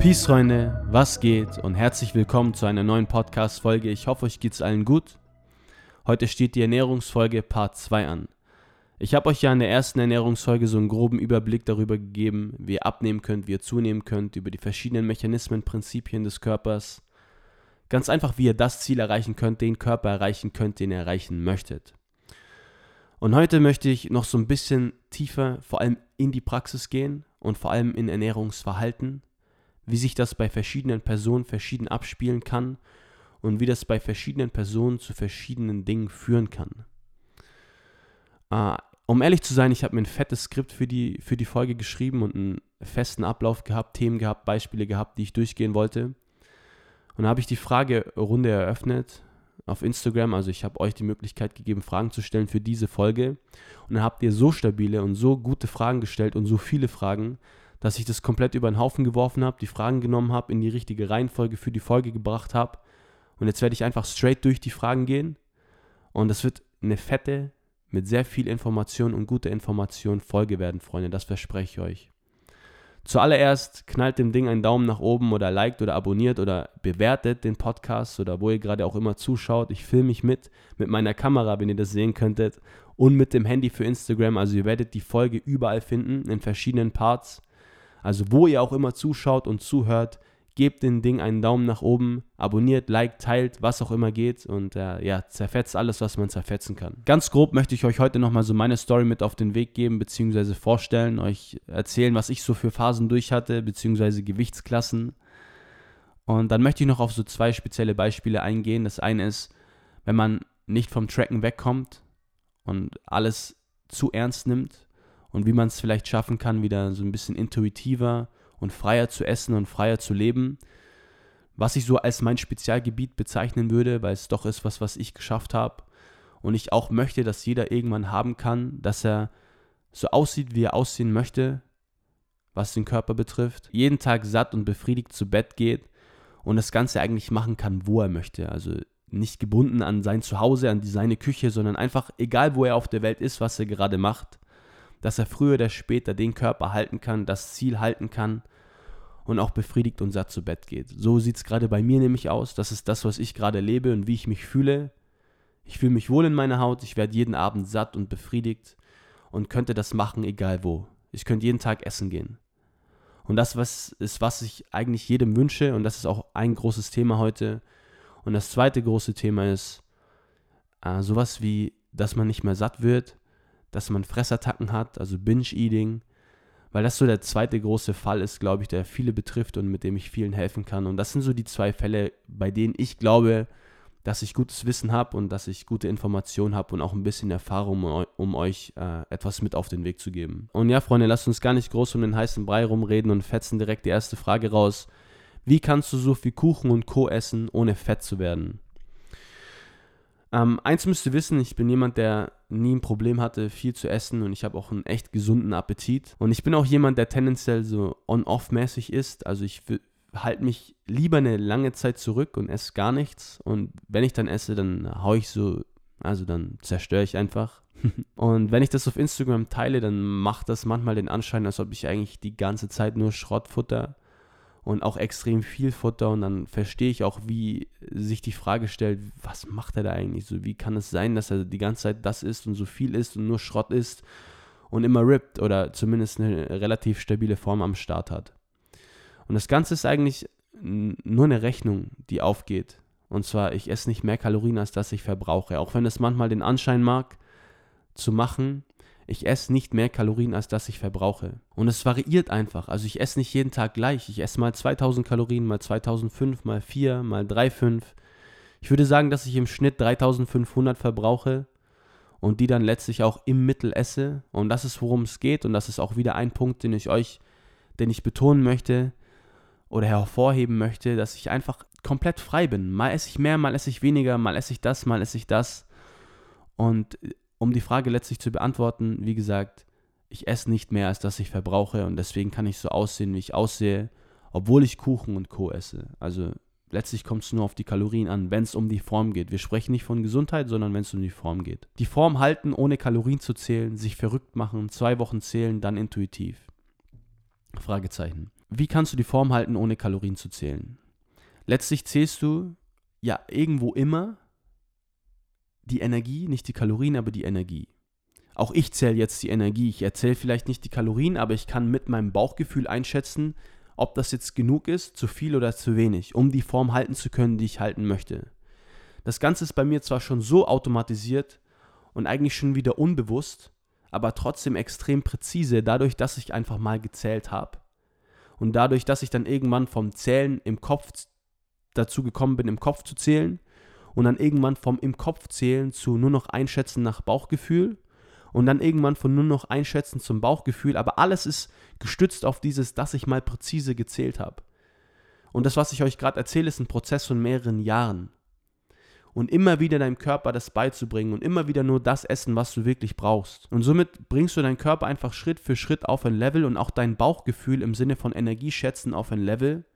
Peace, Freunde, was geht und herzlich willkommen zu einer neuen Podcast-Folge. Ich hoffe, euch geht's allen gut. Heute steht die Ernährungsfolge Part 2 an. Ich habe euch ja in der ersten Ernährungsfolge so einen groben Überblick darüber gegeben, wie ihr abnehmen könnt, wie ihr zunehmen könnt, über die verschiedenen Mechanismen, Prinzipien des Körpers. Ganz einfach, wie ihr das Ziel erreichen könnt, den Körper erreichen könnt, den ihr erreichen möchtet. Und heute möchte ich noch so ein bisschen tiefer, vor allem in die Praxis gehen und vor allem in Ernährungsverhalten, wie sich das bei verschiedenen Personen verschieden abspielen kann und wie das bei verschiedenen Personen zu verschiedenen Dingen führen kann. Äh, um ehrlich zu sein, ich habe mir ein fettes Skript für die, für die Folge geschrieben und einen festen Ablauf gehabt, Themen gehabt, Beispiele gehabt, die ich durchgehen wollte. Und da habe ich die Fragerunde eröffnet auf Instagram. Also ich habe euch die Möglichkeit gegeben, Fragen zu stellen für diese Folge. Und dann habt ihr so stabile und so gute Fragen gestellt und so viele Fragen, dass ich das komplett über den Haufen geworfen habe, die Fragen genommen habe, in die richtige Reihenfolge für die Folge gebracht habe. Und jetzt werde ich einfach straight durch die Fragen gehen. Und das wird eine fette, mit sehr viel Information und guter Information Folge werden, Freunde. Das verspreche ich euch. Zuallererst knallt dem Ding einen Daumen nach oben oder liked oder abonniert oder bewertet den Podcast oder wo ihr gerade auch immer zuschaut. Ich filme mich mit, mit meiner Kamera, wenn ihr das sehen könntet, und mit dem Handy für Instagram. Also ihr werdet die Folge überall finden, in verschiedenen Parts. Also wo ihr auch immer zuschaut und zuhört, gebt dem Ding einen Daumen nach oben, abonniert, liked, teilt, was auch immer geht und äh, ja, zerfetzt alles, was man zerfetzen kann. Ganz grob möchte ich euch heute nochmal so meine Story mit auf den Weg geben, beziehungsweise vorstellen, euch erzählen, was ich so für Phasen durch hatte, beziehungsweise Gewichtsklassen. Und dann möchte ich noch auf so zwei spezielle Beispiele eingehen. Das eine ist, wenn man nicht vom Tracken wegkommt und alles zu ernst nimmt und wie man es vielleicht schaffen kann, wieder so ein bisschen intuitiver und freier zu essen und freier zu leben. Was ich so als mein Spezialgebiet bezeichnen würde, weil es doch ist was, was ich geschafft habe. Und ich auch möchte, dass jeder irgendwann haben kann, dass er so aussieht, wie er aussehen möchte, was den Körper betrifft. Jeden Tag satt und befriedigt zu Bett geht und das Ganze eigentlich machen kann, wo er möchte. Also nicht gebunden an sein Zuhause, an seine Küche, sondern einfach, egal wo er auf der Welt ist, was er gerade macht, dass er früher oder später den Körper halten kann, das Ziel halten kann und auch befriedigt und satt zu Bett geht. So sieht es gerade bei mir nämlich aus. Das ist das, was ich gerade lebe und wie ich mich fühle. Ich fühle mich wohl in meiner Haut, ich werde jeden Abend satt und befriedigt und könnte das machen, egal wo. Ich könnte jeden Tag essen gehen. Und das was ist, was ich eigentlich jedem wünsche und das ist auch ein großes Thema heute. Und das zweite große Thema ist äh, sowas wie, dass man nicht mehr satt wird, dass man Fressattacken hat, also Binge-Eating, weil das so der zweite große Fall ist, glaube ich, der viele betrifft und mit dem ich vielen helfen kann. Und das sind so die zwei Fälle, bei denen ich glaube, dass ich gutes Wissen habe und dass ich gute Informationen habe und auch ein bisschen Erfahrung, um, euch äh, etwas mit auf den Weg zu geben. Und ja, Freunde, lasst uns gar nicht groß um den heißen Brei rumreden und fetzen direkt die erste Frage raus. Wie kannst du so viel Kuchen und Co. essen, ohne fett zu werden? Ähm, eins müsst ihr wissen, ich bin jemand, der nie ein Problem hatte, viel zu essen und ich habe auch einen echt gesunden Appetit. Und ich bin auch jemand, der tendenziell so on-off-mäßig ist. Also ich halte mich lieber eine lange Zeit zurück und esse gar nichts. Und wenn ich dann esse, dann haue ich so, also dann zerstöre ich einfach. und wenn ich das auf Instagram teile, dann macht das manchmal den Anschein, als ob ich eigentlich die ganze Zeit nur Schrott futter und auch extrem viel Futter und dann verstehe ich auch, wie sich die Frage stellt, was macht er da eigentlich so? Wie kann es sein, dass er die ganze Zeit das isst und so viel isst und nur Schrott isst und immer rippt oder zumindest eine relativ stabile Form am Start hat? Und das Ganze ist eigentlich nur eine Rechnung, die aufgeht. Und zwar, ich esse nicht mehr Kalorien, als das ich verbrauche. Auch wenn es manchmal den Anschein mag, zu machen, ich esse nicht mehr Kalorien, als das ich verbrauche. Und es variiert einfach. Also ich esse nicht jeden Tag gleich. Ich esse mal 2000 Kalorien, mal 2005, mal 4, mal 3,5. Ich würde sagen, dass ich im Schnitt 3500 verbrauche und die dann letztlich auch im Mittel esse. Und das ist, worum es geht. Und das ist auch wieder ein Punkt, den ich euch, den ich betonen möchte oder hervorheben möchte, dass ich einfach komplett frei bin. Mal esse ich mehr, mal esse ich weniger, mal esse ich das, mal esse ich das. Und um die Frage letztlich zu beantworten, wie gesagt, ich esse nicht mehr, als dass ich verbrauche und deswegen kann ich so aussehen, wie ich aussehe, obwohl ich Kuchen und Co. esse. Also letztlich kommt es nur auf die Kalorien an, wenn es um die Form geht. Wir sprechen nicht von Gesundheit, sondern wenn es um die Form geht. Die Form halten, ohne Kalorien zu zählen, sich verrückt machen, zwei Wochen zählen, dann intuitiv. Fragezeichen. wie kannst du die Form halten, ohne Kalorien zu zählen? Letztlich zählst du ja irgendwo immer die Energie, nicht die Kalorien, aber die Energie. Auch ich zähle jetzt die Energie. Ich erzähle vielleicht nicht die Kalorien, aber ich kann mit meinem Bauchgefühl einschätzen, ob das jetzt genug ist, zu viel oder zu wenig, um die Form halten zu können, die ich halten möchte. Das Ganze ist bei mir zwar schon so automatisiert und eigentlich schon wieder unbewusst, aber trotzdem extrem präzise, dadurch, dass ich einfach mal gezählt habe. Und dadurch, dass ich dann irgendwann vom Zählen im Kopf dazu gekommen bin, im Kopf zu zählen und dann irgendwann vom im Kopf zählen zu nur noch einschätzen nach Bauchgefühl und dann irgendwann von nur noch einschätzen zum Bauchgefühl, aber alles ist gestützt auf dieses, dass ich mal präzise gezählt habe. Und das, was ich euch gerade erzähle, ist ein Prozess von mehreren Jahren. Und immer wieder deinem Körper das beizubringen und immer wieder nur das essen, was du wirklich brauchst. Und somit bringst du deinen Körper einfach Schritt für Schritt auf ein Level und auch dein Bauchgefühl im Sinne von Energieschätzen auf ein Level,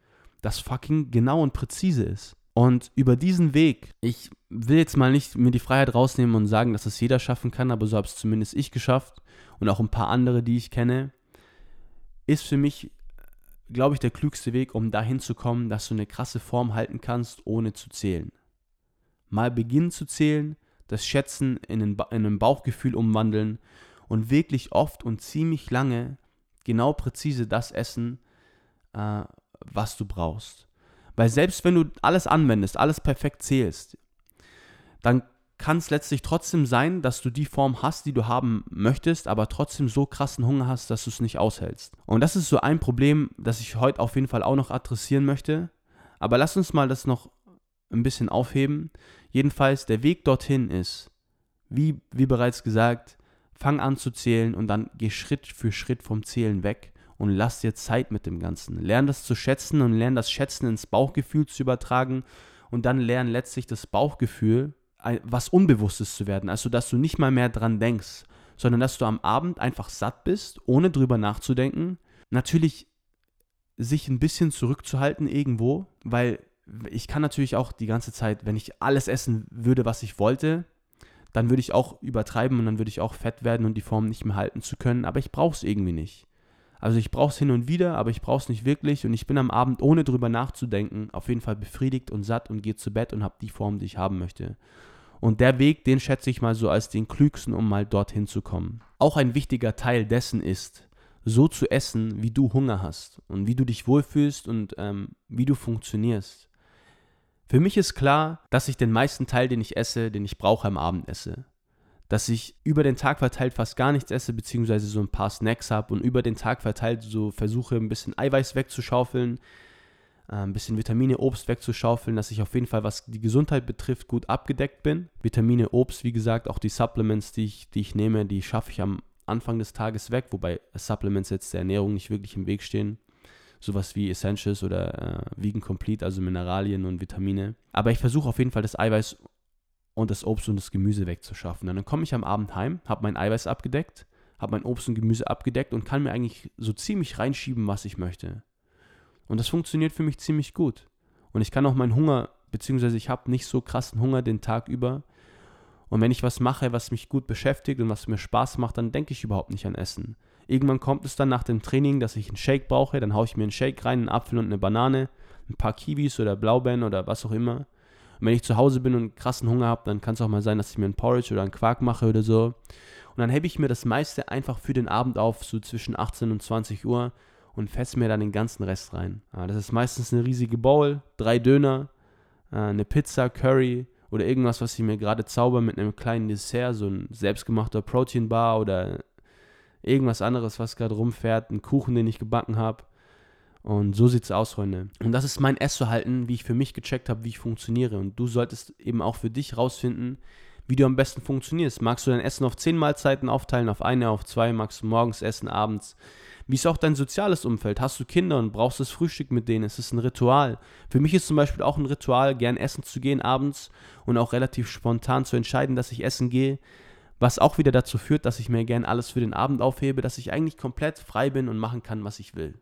das fucking genau und präzise ist. Und über diesen Weg, ich will jetzt mal nicht mir die Freiheit rausnehmen und sagen, dass es jeder schaffen kann, aber so habe es zumindest ich geschafft und auch ein paar andere, die ich kenne, ist für mich, glaube ich, der klügste Weg, um dahin zu kommen, dass du eine krasse Form halten kannst, ohne zu zählen. Mal beginnen zu zählen, das Schätzen in ein, in ein Bauchgefühl umwandeln und wirklich oft und ziemlich lange genau präzise das essen, äh, was du brauchst. Weil selbst wenn du alles anwendest, alles perfekt zählst, dann kann es letztlich trotzdem sein, dass du die Form hast, die du haben möchtest, aber trotzdem so krassen Hunger hast, dass du es nicht aushältst. Und das ist so ein Problem, das ich heute auf jeden Fall auch noch adressieren möchte. Aber lass uns mal das noch ein bisschen aufheben. Jedenfalls, der Weg dorthin ist, wie, wie bereits gesagt, fang an zu zählen und dann geh Schritt für Schritt vom Zählen weg und lass dir Zeit mit dem Ganzen. Lern das zu schätzen und lern das Schätzen ins Bauchgefühl zu übertragen und dann lern letztlich das Bauchgefühl, was Unbewusstes zu werden. Also, dass du nicht mal mehr dran denkst, sondern dass du am Abend einfach satt bist, ohne drüber nachzudenken. Natürlich sich ein bisschen zurückzuhalten irgendwo, weil ich kann natürlich auch die ganze Zeit, wenn ich alles essen würde, was ich wollte, dann würde ich auch übertreiben und dann würde ich auch fett werden und die Form nicht mehr halten zu können, aber ich brauche es irgendwie nicht. Also ich brauche es hin und wieder, aber ich brauche es nicht wirklich und ich bin am Abend, ohne drüber nachzudenken, auf jeden Fall befriedigt und satt und gehe zu Bett und habe die Form, die ich haben möchte. Und der Weg, den schätze ich mal so als den klügsten, um mal dorthin zu kommen. Auch ein wichtiger Teil dessen ist, so zu essen, wie du Hunger hast und wie du dich wohlfühlst und ähm, wie du funktionierst. Für mich ist klar, dass ich den meisten Teil, den ich esse, den ich brauche, am Abend esse dass ich über den Tag verteilt fast gar nichts esse, beziehungsweise so ein paar Snacks habe und über den Tag verteilt so versuche, ein bisschen Eiweiß wegzuschaufeln, äh, ein bisschen Vitamine, Obst wegzuschaufeln, dass ich auf jeden Fall, was die Gesundheit betrifft, gut abgedeckt bin. Vitamine, Obst, wie gesagt, auch die Supplements, die ich, die ich nehme, die schaffe ich am Anfang des Tages weg, wobei Supplements jetzt der Ernährung nicht wirklich im Weg stehen. Sowas wie Essentials oder äh, Vegan Complete, also Mineralien und Vitamine. Aber ich versuche auf jeden Fall das Eiweiß und das Obst und das Gemüse wegzuschaffen. Und dann komme ich am Abend heim, habe mein Eiweiß abgedeckt, habe mein Obst und Gemüse abgedeckt und kann mir eigentlich so ziemlich reinschieben, was ich möchte. Und das funktioniert für mich ziemlich gut. Und ich kann auch meinen Hunger, beziehungsweise ich habe nicht so krassen Hunger den Tag über. Und wenn ich was mache, was mich gut beschäftigt und was mir Spaß macht, dann denke ich überhaupt nicht an Essen. Irgendwann kommt es dann nach dem Training, dass ich einen Shake brauche, dann haue ich mir einen Shake rein, einen Apfel und eine Banane, ein paar Kiwis oder Blaubeeren oder was auch immer. Und wenn ich zu Hause bin und krassen Hunger habe, dann kann es auch mal sein, dass ich mir einen Porridge oder einen Quark mache oder so. Und dann hebe ich mir das meiste einfach für den Abend auf, so zwischen 18 und 20 Uhr und fesse mir dann den ganzen Rest rein. Ja, das ist meistens eine riesige Bowl, drei Döner, äh, eine Pizza, Curry oder irgendwas, was ich mir gerade zauber mit einem kleinen Dessert, so ein selbstgemachter Proteinbar oder irgendwas anderes, was gerade rumfährt, einen Kuchen, den ich gebacken habe. Und so sieht es aus, Freunde. Und das ist mein Essverhalten, wie ich für mich gecheckt habe, wie ich funktioniere. Und du solltest eben auch für dich rausfinden, wie du am besten funktionierst. Magst du dein Essen auf zehn Mahlzeiten aufteilen, auf eine, auf zwei? Magst du morgens essen, abends? Wie ist auch dein soziales Umfeld? Hast du Kinder und brauchst das Frühstück mit denen? Es ist ein Ritual. Für mich ist zum Beispiel auch ein Ritual, gern essen zu gehen abends und auch relativ spontan zu entscheiden, dass ich essen gehe. Was auch wieder dazu führt, dass ich mir gern alles für den Abend aufhebe, dass ich eigentlich komplett frei bin und machen kann, was ich will.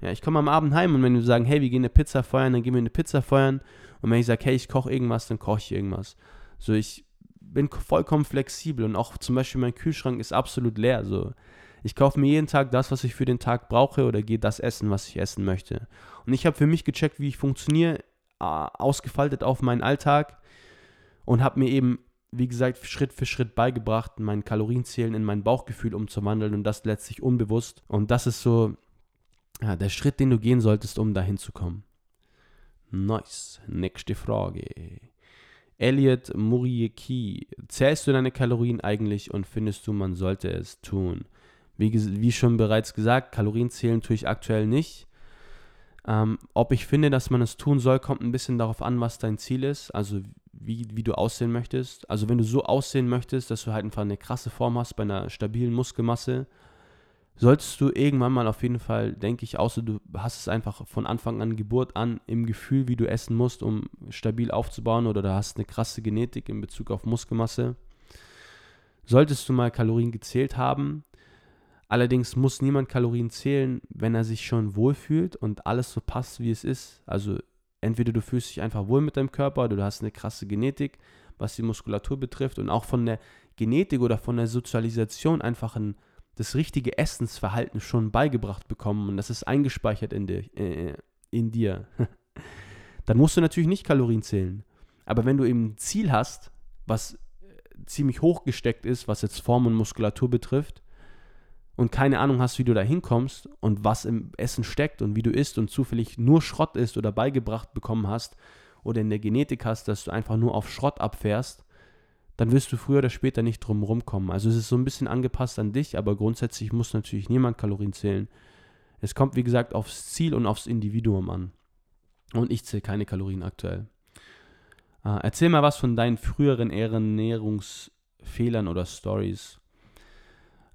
Ja, ich komme am Abend heim und wenn du sagen, hey, wir gehen eine Pizza feuern, dann gehen wir eine Pizza feuern. Und wenn ich sage, hey, ich koche irgendwas, dann koche ich irgendwas. So, ich bin vollkommen flexibel und auch zum Beispiel mein Kühlschrank ist absolut leer. So, Ich kaufe mir jeden Tag das, was ich für den Tag brauche oder gehe das essen, was ich essen möchte. Und ich habe für mich gecheckt, wie ich funktioniere, ausgefaltet auf meinen Alltag und habe mir eben, wie gesagt, Schritt für Schritt beigebracht, mein Kalorienzählen in mein Bauchgefühl umzuwandeln und das letztlich unbewusst. Und das ist so ja, der Schritt, den du gehen solltest, um dahin zu kommen. Nice. Nächste Frage. Elliot Murieki. Zählst du deine Kalorien eigentlich und findest du, man sollte es tun? Wie, wie schon bereits gesagt, Kalorien zählen tue ich aktuell nicht. Ähm, ob ich finde, dass man es tun soll, kommt ein bisschen darauf an, was dein Ziel ist, also wie, wie du aussehen möchtest. Also wenn du so aussehen möchtest, dass du halt einfach eine krasse Form hast bei einer stabilen Muskelmasse, solltest du irgendwann mal auf jeden Fall, denke ich, außer du hast es einfach von Anfang an Geburt an im Gefühl, wie du essen musst, um stabil aufzubauen oder du hast eine krasse Genetik in Bezug auf Muskelmasse, solltest du mal Kalorien gezählt haben. Allerdings muss niemand Kalorien zählen, wenn er sich schon wohlfühlt und alles so passt, wie es ist. Also entweder du fühlst dich einfach wohl mit deinem Körper oder du hast eine krasse Genetik, was die Muskulatur betrifft und auch von der Genetik oder von der Sozialisation einfach ein das richtige Essensverhalten schon beigebracht bekommen und das ist eingespeichert in dir, äh, in dir. dann musst du natürlich nicht Kalorien zählen. Aber wenn du eben ein Ziel hast, was äh, ziemlich hoch gesteckt ist, was jetzt Form und Muskulatur betrifft, und keine Ahnung hast, wie du da hinkommst und was im Essen steckt und wie du isst und zufällig nur Schrott isst oder beigebracht bekommen hast oder in der Genetik hast, dass du einfach nur auf Schrott abfährst, dann wirst du früher oder später nicht drum rumkommen. Also es ist so ein bisschen angepasst an dich, aber grundsätzlich muss natürlich niemand Kalorien zählen. Es kommt, wie gesagt, aufs Ziel und aufs Individuum an. Und ich zähle keine Kalorien aktuell. Äh, erzähl mal was von deinen früheren Ernährungsfehlern oder Stories.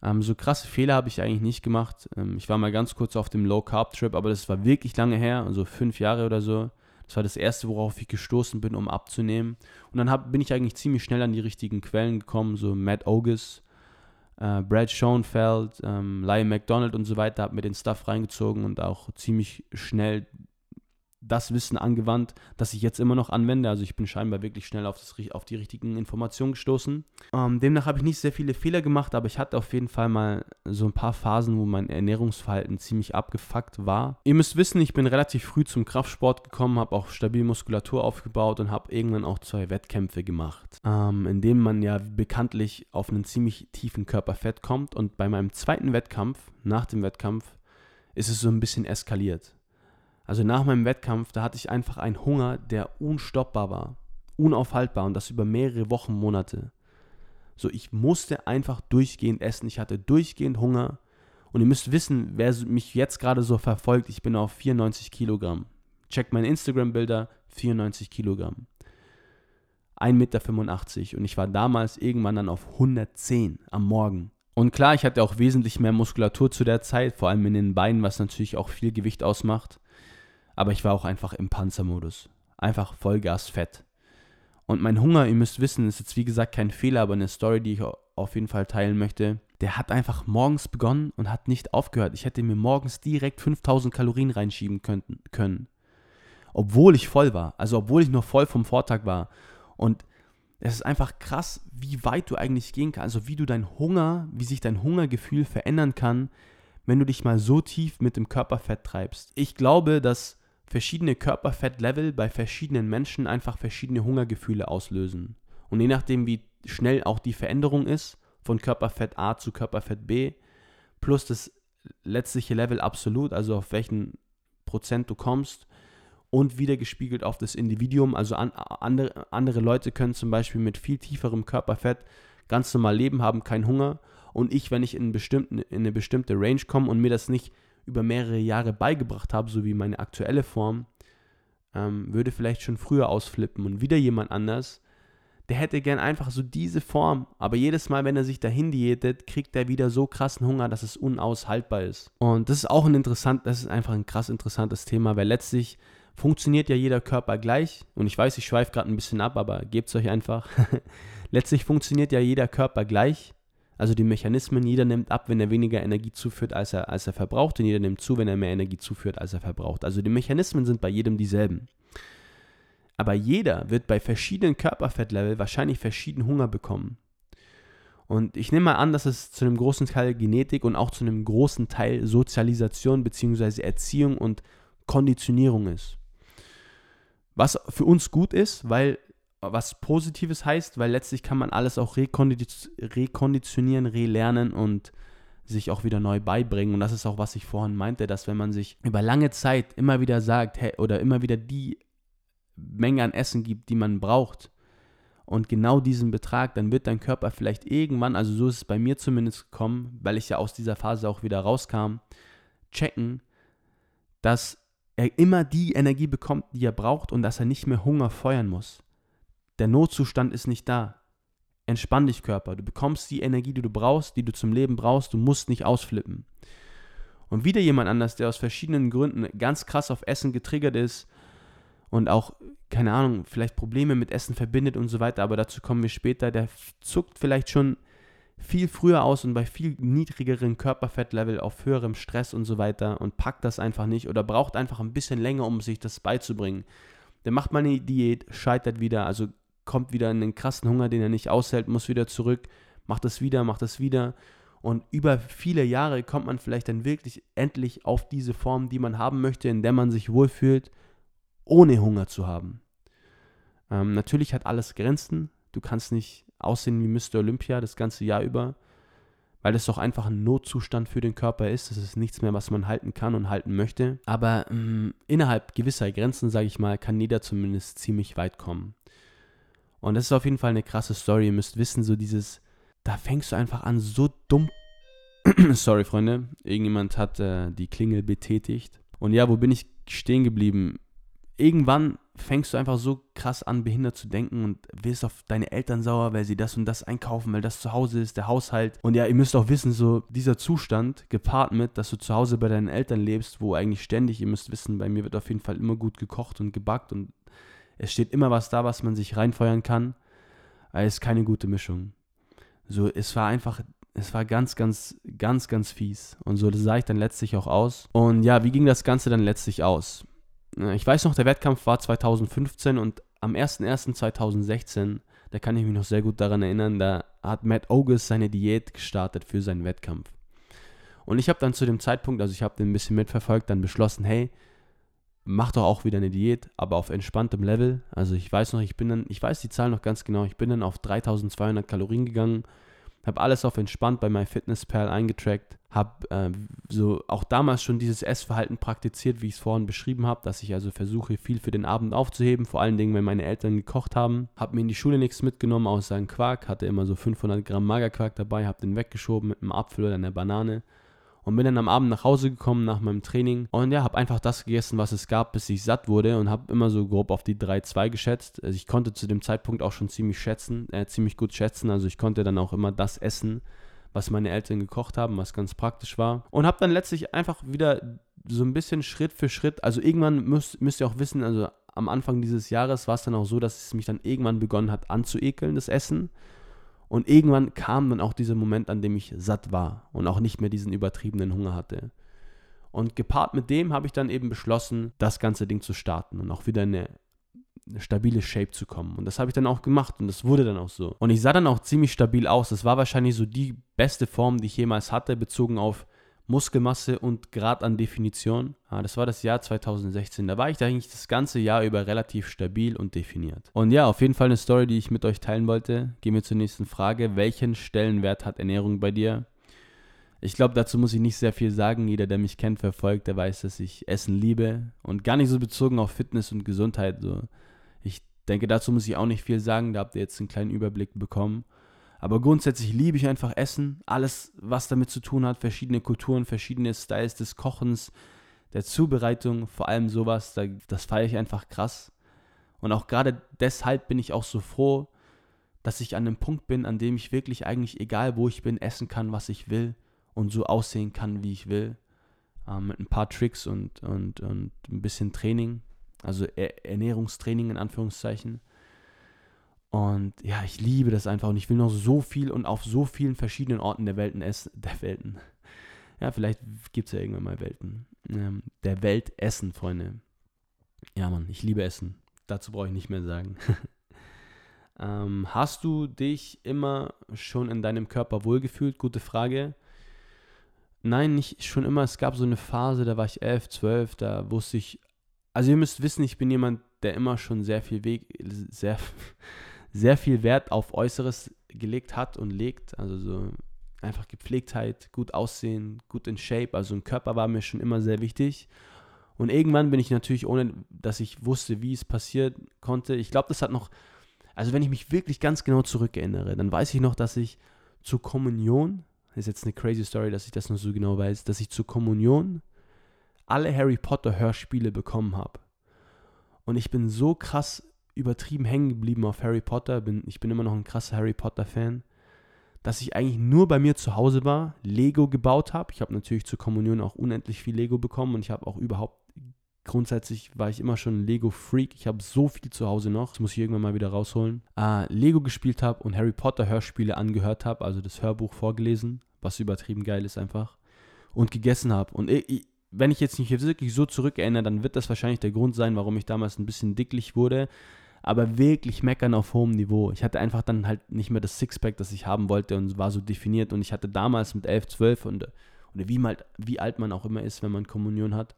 Ähm, so krasse Fehler habe ich eigentlich nicht gemacht. Ähm, ich war mal ganz kurz auf dem Low Carb Trip, aber das war wirklich lange her, also fünf Jahre oder so. Das war das erste, worauf ich gestoßen bin, um abzunehmen. Und dann hab, bin ich eigentlich ziemlich schnell an die richtigen Quellen gekommen, so Matt Ogus, äh, Brad Schoenfeld, ähm, Lion McDonald und so weiter, habe mir den Stuff reingezogen und auch ziemlich schnell das Wissen angewandt, das ich jetzt immer noch anwende. Also ich bin scheinbar wirklich schnell auf, das, auf die richtigen Informationen gestoßen. Ähm, demnach habe ich nicht sehr viele Fehler gemacht, aber ich hatte auf jeden Fall mal so ein paar Phasen, wo mein Ernährungsverhalten ziemlich abgefuckt war. Ihr müsst wissen, ich bin relativ früh zum Kraftsport gekommen, habe auch stabil Muskulatur aufgebaut und habe irgendwann auch zwei Wettkämpfe gemacht, ähm, in denen man ja bekanntlich auf einen ziemlich tiefen Körperfett kommt. Und bei meinem zweiten Wettkampf, nach dem Wettkampf, ist es so ein bisschen eskaliert. Also nach meinem Wettkampf, da hatte ich einfach einen Hunger, der unstoppbar war, unaufhaltbar und das über mehrere Wochen, Monate. So, ich musste einfach durchgehend essen. Ich hatte durchgehend Hunger. Und ihr müsst wissen, wer mich jetzt gerade so verfolgt, ich bin auf 94 Kilogramm. Checkt meine Instagram-Bilder, 94 Kilogramm. 1,85 Meter und ich war damals irgendwann dann auf 110 am Morgen. Und klar, ich hatte auch wesentlich mehr Muskulatur zu der Zeit, vor allem in den Beinen, was natürlich auch viel Gewicht ausmacht aber ich war auch einfach im Panzermodus. Einfach Vollgas fett. Und mein Hunger, ihr müsst wissen, ist jetzt wie gesagt kein Fehler, aber eine Story, die ich auf jeden Fall teilen möchte. Der hat einfach morgens begonnen und hat nicht aufgehört. Ich hätte mir morgens direkt 5000 Kalorien reinschieben können. Obwohl ich voll war. Also obwohl ich noch voll vom Vortag war. Und es ist einfach krass, wie weit du eigentlich gehen kannst. Also wie du dein Hunger, wie sich dein Hungergefühl verändern kann, wenn du dich mal so tief mit dem Körperfett treibst. Ich glaube, dass verschiedene Körperfettlevel bei verschiedenen Menschen einfach verschiedene Hungergefühle auslösen. Und je nachdem, wie schnell auch die Veränderung ist, von Körperfett A zu Körperfett B, plus das letztliche Level absolut, also auf welchen Prozent du kommst, und wieder gespiegelt auf das Individuum. Also an, andere, andere Leute können zum Beispiel mit viel tieferem Körperfett ganz normal leben, haben keinen Hunger. Und ich, wenn ich in, in eine bestimmte Range komme und mir das nicht über mehrere Jahre beigebracht habe, so wie meine aktuelle Form, ähm, würde vielleicht schon früher ausflippen. Und wieder jemand anders, der hätte gern einfach so diese Form, aber jedes Mal, wenn er sich dahin diätet, kriegt er wieder so krassen Hunger, dass es unaushaltbar ist. Und das ist auch ein interessant, das ist einfach ein krass interessantes Thema, weil letztlich funktioniert ja jeder Körper gleich. Und ich weiß, ich schweife gerade ein bisschen ab, aber gebt es euch einfach. letztlich funktioniert ja jeder Körper gleich. Also die Mechanismen, jeder nimmt ab, wenn er weniger Energie zuführt, als er, als er verbraucht, und jeder nimmt zu, wenn er mehr Energie zuführt, als er verbraucht. Also die Mechanismen sind bei jedem dieselben. Aber jeder wird bei verschiedenen Körperfettlevel wahrscheinlich verschieden Hunger bekommen. Und ich nehme mal an, dass es zu einem großen Teil Genetik und auch zu einem großen Teil Sozialisation bzw. Erziehung und Konditionierung ist. Was für uns gut ist, weil was Positives heißt, weil letztlich kann man alles auch rekonditionieren, relernen und sich auch wieder neu beibringen. Und das ist auch, was ich vorhin meinte, dass wenn man sich über lange Zeit immer wieder sagt hey, oder immer wieder die Menge an Essen gibt, die man braucht und genau diesen Betrag, dann wird dein Körper vielleicht irgendwann, also so ist es bei mir zumindest gekommen, weil ich ja aus dieser Phase auch wieder rauskam, checken, dass er immer die Energie bekommt, die er braucht und dass er nicht mehr Hunger feuern muss. Der Notzustand ist nicht da. Entspann dich, Körper. Du bekommst die Energie, die du brauchst, die du zum Leben brauchst. Du musst nicht ausflippen. Und wieder jemand anders, der aus verschiedenen Gründen ganz krass auf Essen getriggert ist und auch, keine Ahnung, vielleicht Probleme mit Essen verbindet und so weiter, aber dazu kommen wir später, der zuckt vielleicht schon viel früher aus und bei viel niedrigeren Körperfettlevel auf höherem Stress und so weiter und packt das einfach nicht oder braucht einfach ein bisschen länger, um sich das beizubringen. Der macht mal eine Diät, scheitert wieder, also kommt wieder in einen krassen Hunger, den er nicht aushält, muss wieder zurück, macht das wieder, macht das wieder. Und über viele Jahre kommt man vielleicht dann wirklich endlich auf diese Form, die man haben möchte, in der man sich wohlfühlt, ohne Hunger zu haben. Ähm, natürlich hat alles Grenzen. Du kannst nicht aussehen wie Mr. Olympia das ganze Jahr über, weil das doch einfach ein Notzustand für den Körper ist. Das ist nichts mehr, was man halten kann und halten möchte. Aber ähm, innerhalb gewisser Grenzen, sage ich mal, kann jeder zumindest ziemlich weit kommen. Und das ist auf jeden Fall eine krasse Story. Ihr müsst wissen, so dieses, da fängst du einfach an, so dumm. Sorry, Freunde. Irgendjemand hat äh, die Klingel betätigt. Und ja, wo bin ich stehen geblieben? Irgendwann fängst du einfach so krass an, behindert zu denken und wirst auf deine Eltern sauer, weil sie das und das einkaufen, weil das zu Hause ist, der Haushalt. Und ja, ihr müsst auch wissen, so dieser Zustand gepaart mit, dass du zu Hause bei deinen Eltern lebst, wo eigentlich ständig, ihr müsst wissen, bei mir wird auf jeden Fall immer gut gekocht und gebackt und es steht immer was da, was man sich reinfeuern kann. Aber es ist keine gute Mischung. So, es war einfach, es war ganz, ganz, ganz, ganz fies. Und so sah ich dann letztlich auch aus. Und ja, wie ging das Ganze dann letztlich aus? Ich weiß noch, der Wettkampf war 2015 und am 01.01.2016, da kann ich mich noch sehr gut daran erinnern, da hat Matt Ogus seine Diät gestartet für seinen Wettkampf. Und ich habe dann zu dem Zeitpunkt, also ich habe den ein bisschen mitverfolgt, dann beschlossen, hey, mach doch auch wieder eine Diät, aber auf entspanntem Level. Also ich weiß noch, ich bin dann, ich weiß die Zahl noch ganz genau, ich bin dann auf 3200 Kalorien gegangen, habe alles auf entspannt bei MyFitnessPal eingetrackt, habe äh, so auch damals schon dieses Essverhalten praktiziert, wie ich es vorhin beschrieben habe, dass ich also versuche, viel für den Abend aufzuheben, vor allen Dingen, wenn meine Eltern gekocht haben. Habe mir in die Schule nichts mitgenommen außer einen Quark, hatte immer so 500 Gramm Magerquark dabei, habe den weggeschoben mit einem Apfel oder einer Banane und bin dann am Abend nach Hause gekommen nach meinem Training und ja, habe einfach das gegessen, was es gab, bis ich satt wurde und habe immer so grob auf die 3-2 geschätzt. Also ich konnte zu dem Zeitpunkt auch schon ziemlich schätzen, äh, ziemlich gut schätzen, also ich konnte dann auch immer das essen, was meine Eltern gekocht haben, was ganz praktisch war und habe dann letztlich einfach wieder so ein bisschen Schritt für Schritt, also irgendwann müsst, müsst ihr auch wissen, also am Anfang dieses Jahres war es dann auch so, dass es mich dann irgendwann begonnen hat anzuekeln, das Essen. Und irgendwann kam dann auch dieser Moment, an dem ich satt war und auch nicht mehr diesen übertriebenen Hunger hatte. Und gepaart mit dem habe ich dann eben beschlossen, das ganze Ding zu starten und auch wieder in eine, eine stabile Shape zu kommen. Und das habe ich dann auch gemacht und das wurde dann auch so. Und ich sah dann auch ziemlich stabil aus. Das war wahrscheinlich so die beste Form, die ich jemals hatte, bezogen auf Muskelmasse und Grad an Definition. Ja, das war das Jahr 2016. Da war ich eigentlich das ganze Jahr über relativ stabil und definiert. Und ja, auf jeden Fall eine Story, die ich mit euch teilen wollte. Gehen wir zur nächsten Frage. Welchen Stellenwert hat Ernährung bei dir? Ich glaube, dazu muss ich nicht sehr viel sagen. Jeder, der mich kennt, verfolgt, der weiß, dass ich Essen liebe und gar nicht so bezogen auf Fitness und Gesundheit. So. Ich denke, dazu muss ich auch nicht viel sagen. Da habt ihr jetzt einen kleinen Überblick bekommen. Aber grundsätzlich liebe ich einfach Essen. Alles, was damit zu tun hat. Verschiedene Kulturen, verschiedene Styles des Kochens, der Zubereitung. Vor allem sowas, das feiere ich einfach krass. Und auch gerade deshalb bin ich auch so froh, dass ich an einem Punkt bin, an dem ich wirklich eigentlich, egal wo ich bin, essen kann, was ich will und so aussehen kann, wie ich will. Ähm, mit ein paar Tricks und, und, und ein bisschen Training, also Ernährungstraining in Anführungszeichen. Und ja, ich liebe das einfach und ich will noch so viel und auf so vielen verschiedenen Orten der Welten essen. Der Welten. Ja, vielleicht gibt es ja irgendwann mal Welten. Ähm, der Welt essen, Freunde. Ja, Mann, ich liebe Essen. Dazu brauche ich nicht mehr sagen. Ähm, hast du dich immer schon in deinem Körper wohlgefühlt? Gute Frage. Nein, nicht schon immer. Es gab so eine Phase, da war ich 11, 12, da wusste ich, also ihr müsst wissen, ich bin jemand, der immer schon sehr viel Weg, sehr, sehr viel Wert auf Äußeres gelegt hat und legt. Also so einfach Gepflegtheit, gut aussehen, gut in Shape. Also ein Körper war mir schon immer sehr wichtig. Und irgendwann bin ich natürlich, ohne dass ich wusste, wie es passiert konnte, ich glaube, das hat noch, also wenn ich mich wirklich ganz genau zurückerinnere, dann weiß ich noch, dass ich zur Kommunion, das ist jetzt eine crazy Story, dass ich das noch so genau weiß, dass ich zur Kommunion alle Harry Potter Hörspiele bekommen habe. Und ich bin so krass übertrieben hängen geblieben auf Harry Potter, bin, ich bin immer noch ein krasser Harry Potter Fan, dass ich eigentlich nur bei mir zu Hause war, Lego gebaut habe. Ich habe natürlich zur Kommunion auch unendlich viel Lego bekommen und ich habe auch überhaupt grundsätzlich war ich immer schon ein Lego-Freak. Ich habe so viel zu Hause noch. Das muss ich irgendwann mal wieder rausholen. Äh, Lego gespielt habe und Harry Potter-Hörspiele angehört habe, also das Hörbuch vorgelesen, was übertrieben geil ist einfach. Und gegessen habe. Und ich, wenn ich jetzt nicht wirklich so zurückerinnere, dann wird das wahrscheinlich der Grund sein, warum ich damals ein bisschen dicklich wurde. Aber wirklich meckern auf hohem Niveau. Ich hatte einfach dann halt nicht mehr das Sixpack, das ich haben wollte und war so definiert. Und ich hatte damals mit 11, 12 und oder wie, mal, wie alt man auch immer ist, wenn man Kommunion hat,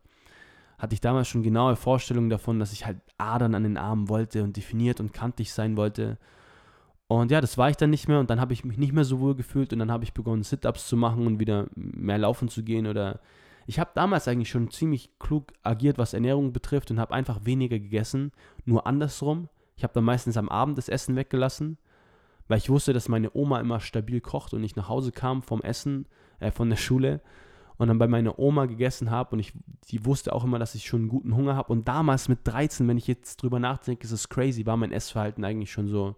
hatte ich damals schon genaue Vorstellungen davon, dass ich halt Adern an den Armen wollte und definiert und kantig sein wollte. Und ja, das war ich dann nicht mehr und dann habe ich mich nicht mehr so wohl gefühlt und dann habe ich begonnen, Sit-Ups zu machen und wieder mehr laufen zu gehen oder ich habe damals eigentlich schon ziemlich klug agiert, was Ernährung betrifft und habe einfach weniger gegessen, nur andersrum. Ich habe dann meistens am Abend das Essen weggelassen, weil ich wusste, dass meine Oma immer stabil kocht und ich nach Hause kam vom Essen, äh, von der Schule und dann bei meiner Oma gegessen habe und ich, die wusste auch immer, dass ich schon einen guten Hunger habe. Und damals mit 13, wenn ich jetzt drüber nachdenke, ist es crazy, war mein Essverhalten eigentlich schon so,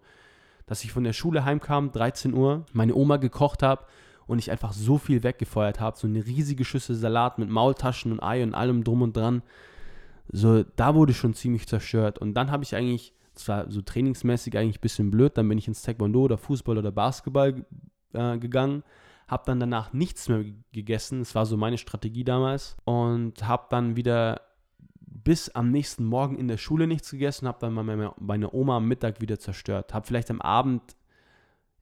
dass ich von der Schule heimkam, 13 Uhr, meine Oma gekocht habe und ich einfach so viel weggefeuert habe. So eine riesige Schüssel Salat mit Maultaschen und Ei und allem drum und dran. So, da wurde schon ziemlich zerstört. Und dann habe ich eigentlich, zwar so trainingsmäßig eigentlich ein bisschen blöd, dann bin ich ins Taekwondo oder Fußball oder Basketball äh, gegangen habe dann danach nichts mehr gegessen. Das war so meine Strategie damals. Und habe dann wieder bis am nächsten Morgen in der Schule nichts gegessen, habe dann meine Oma am Mittag wieder zerstört. Habe vielleicht am Abend,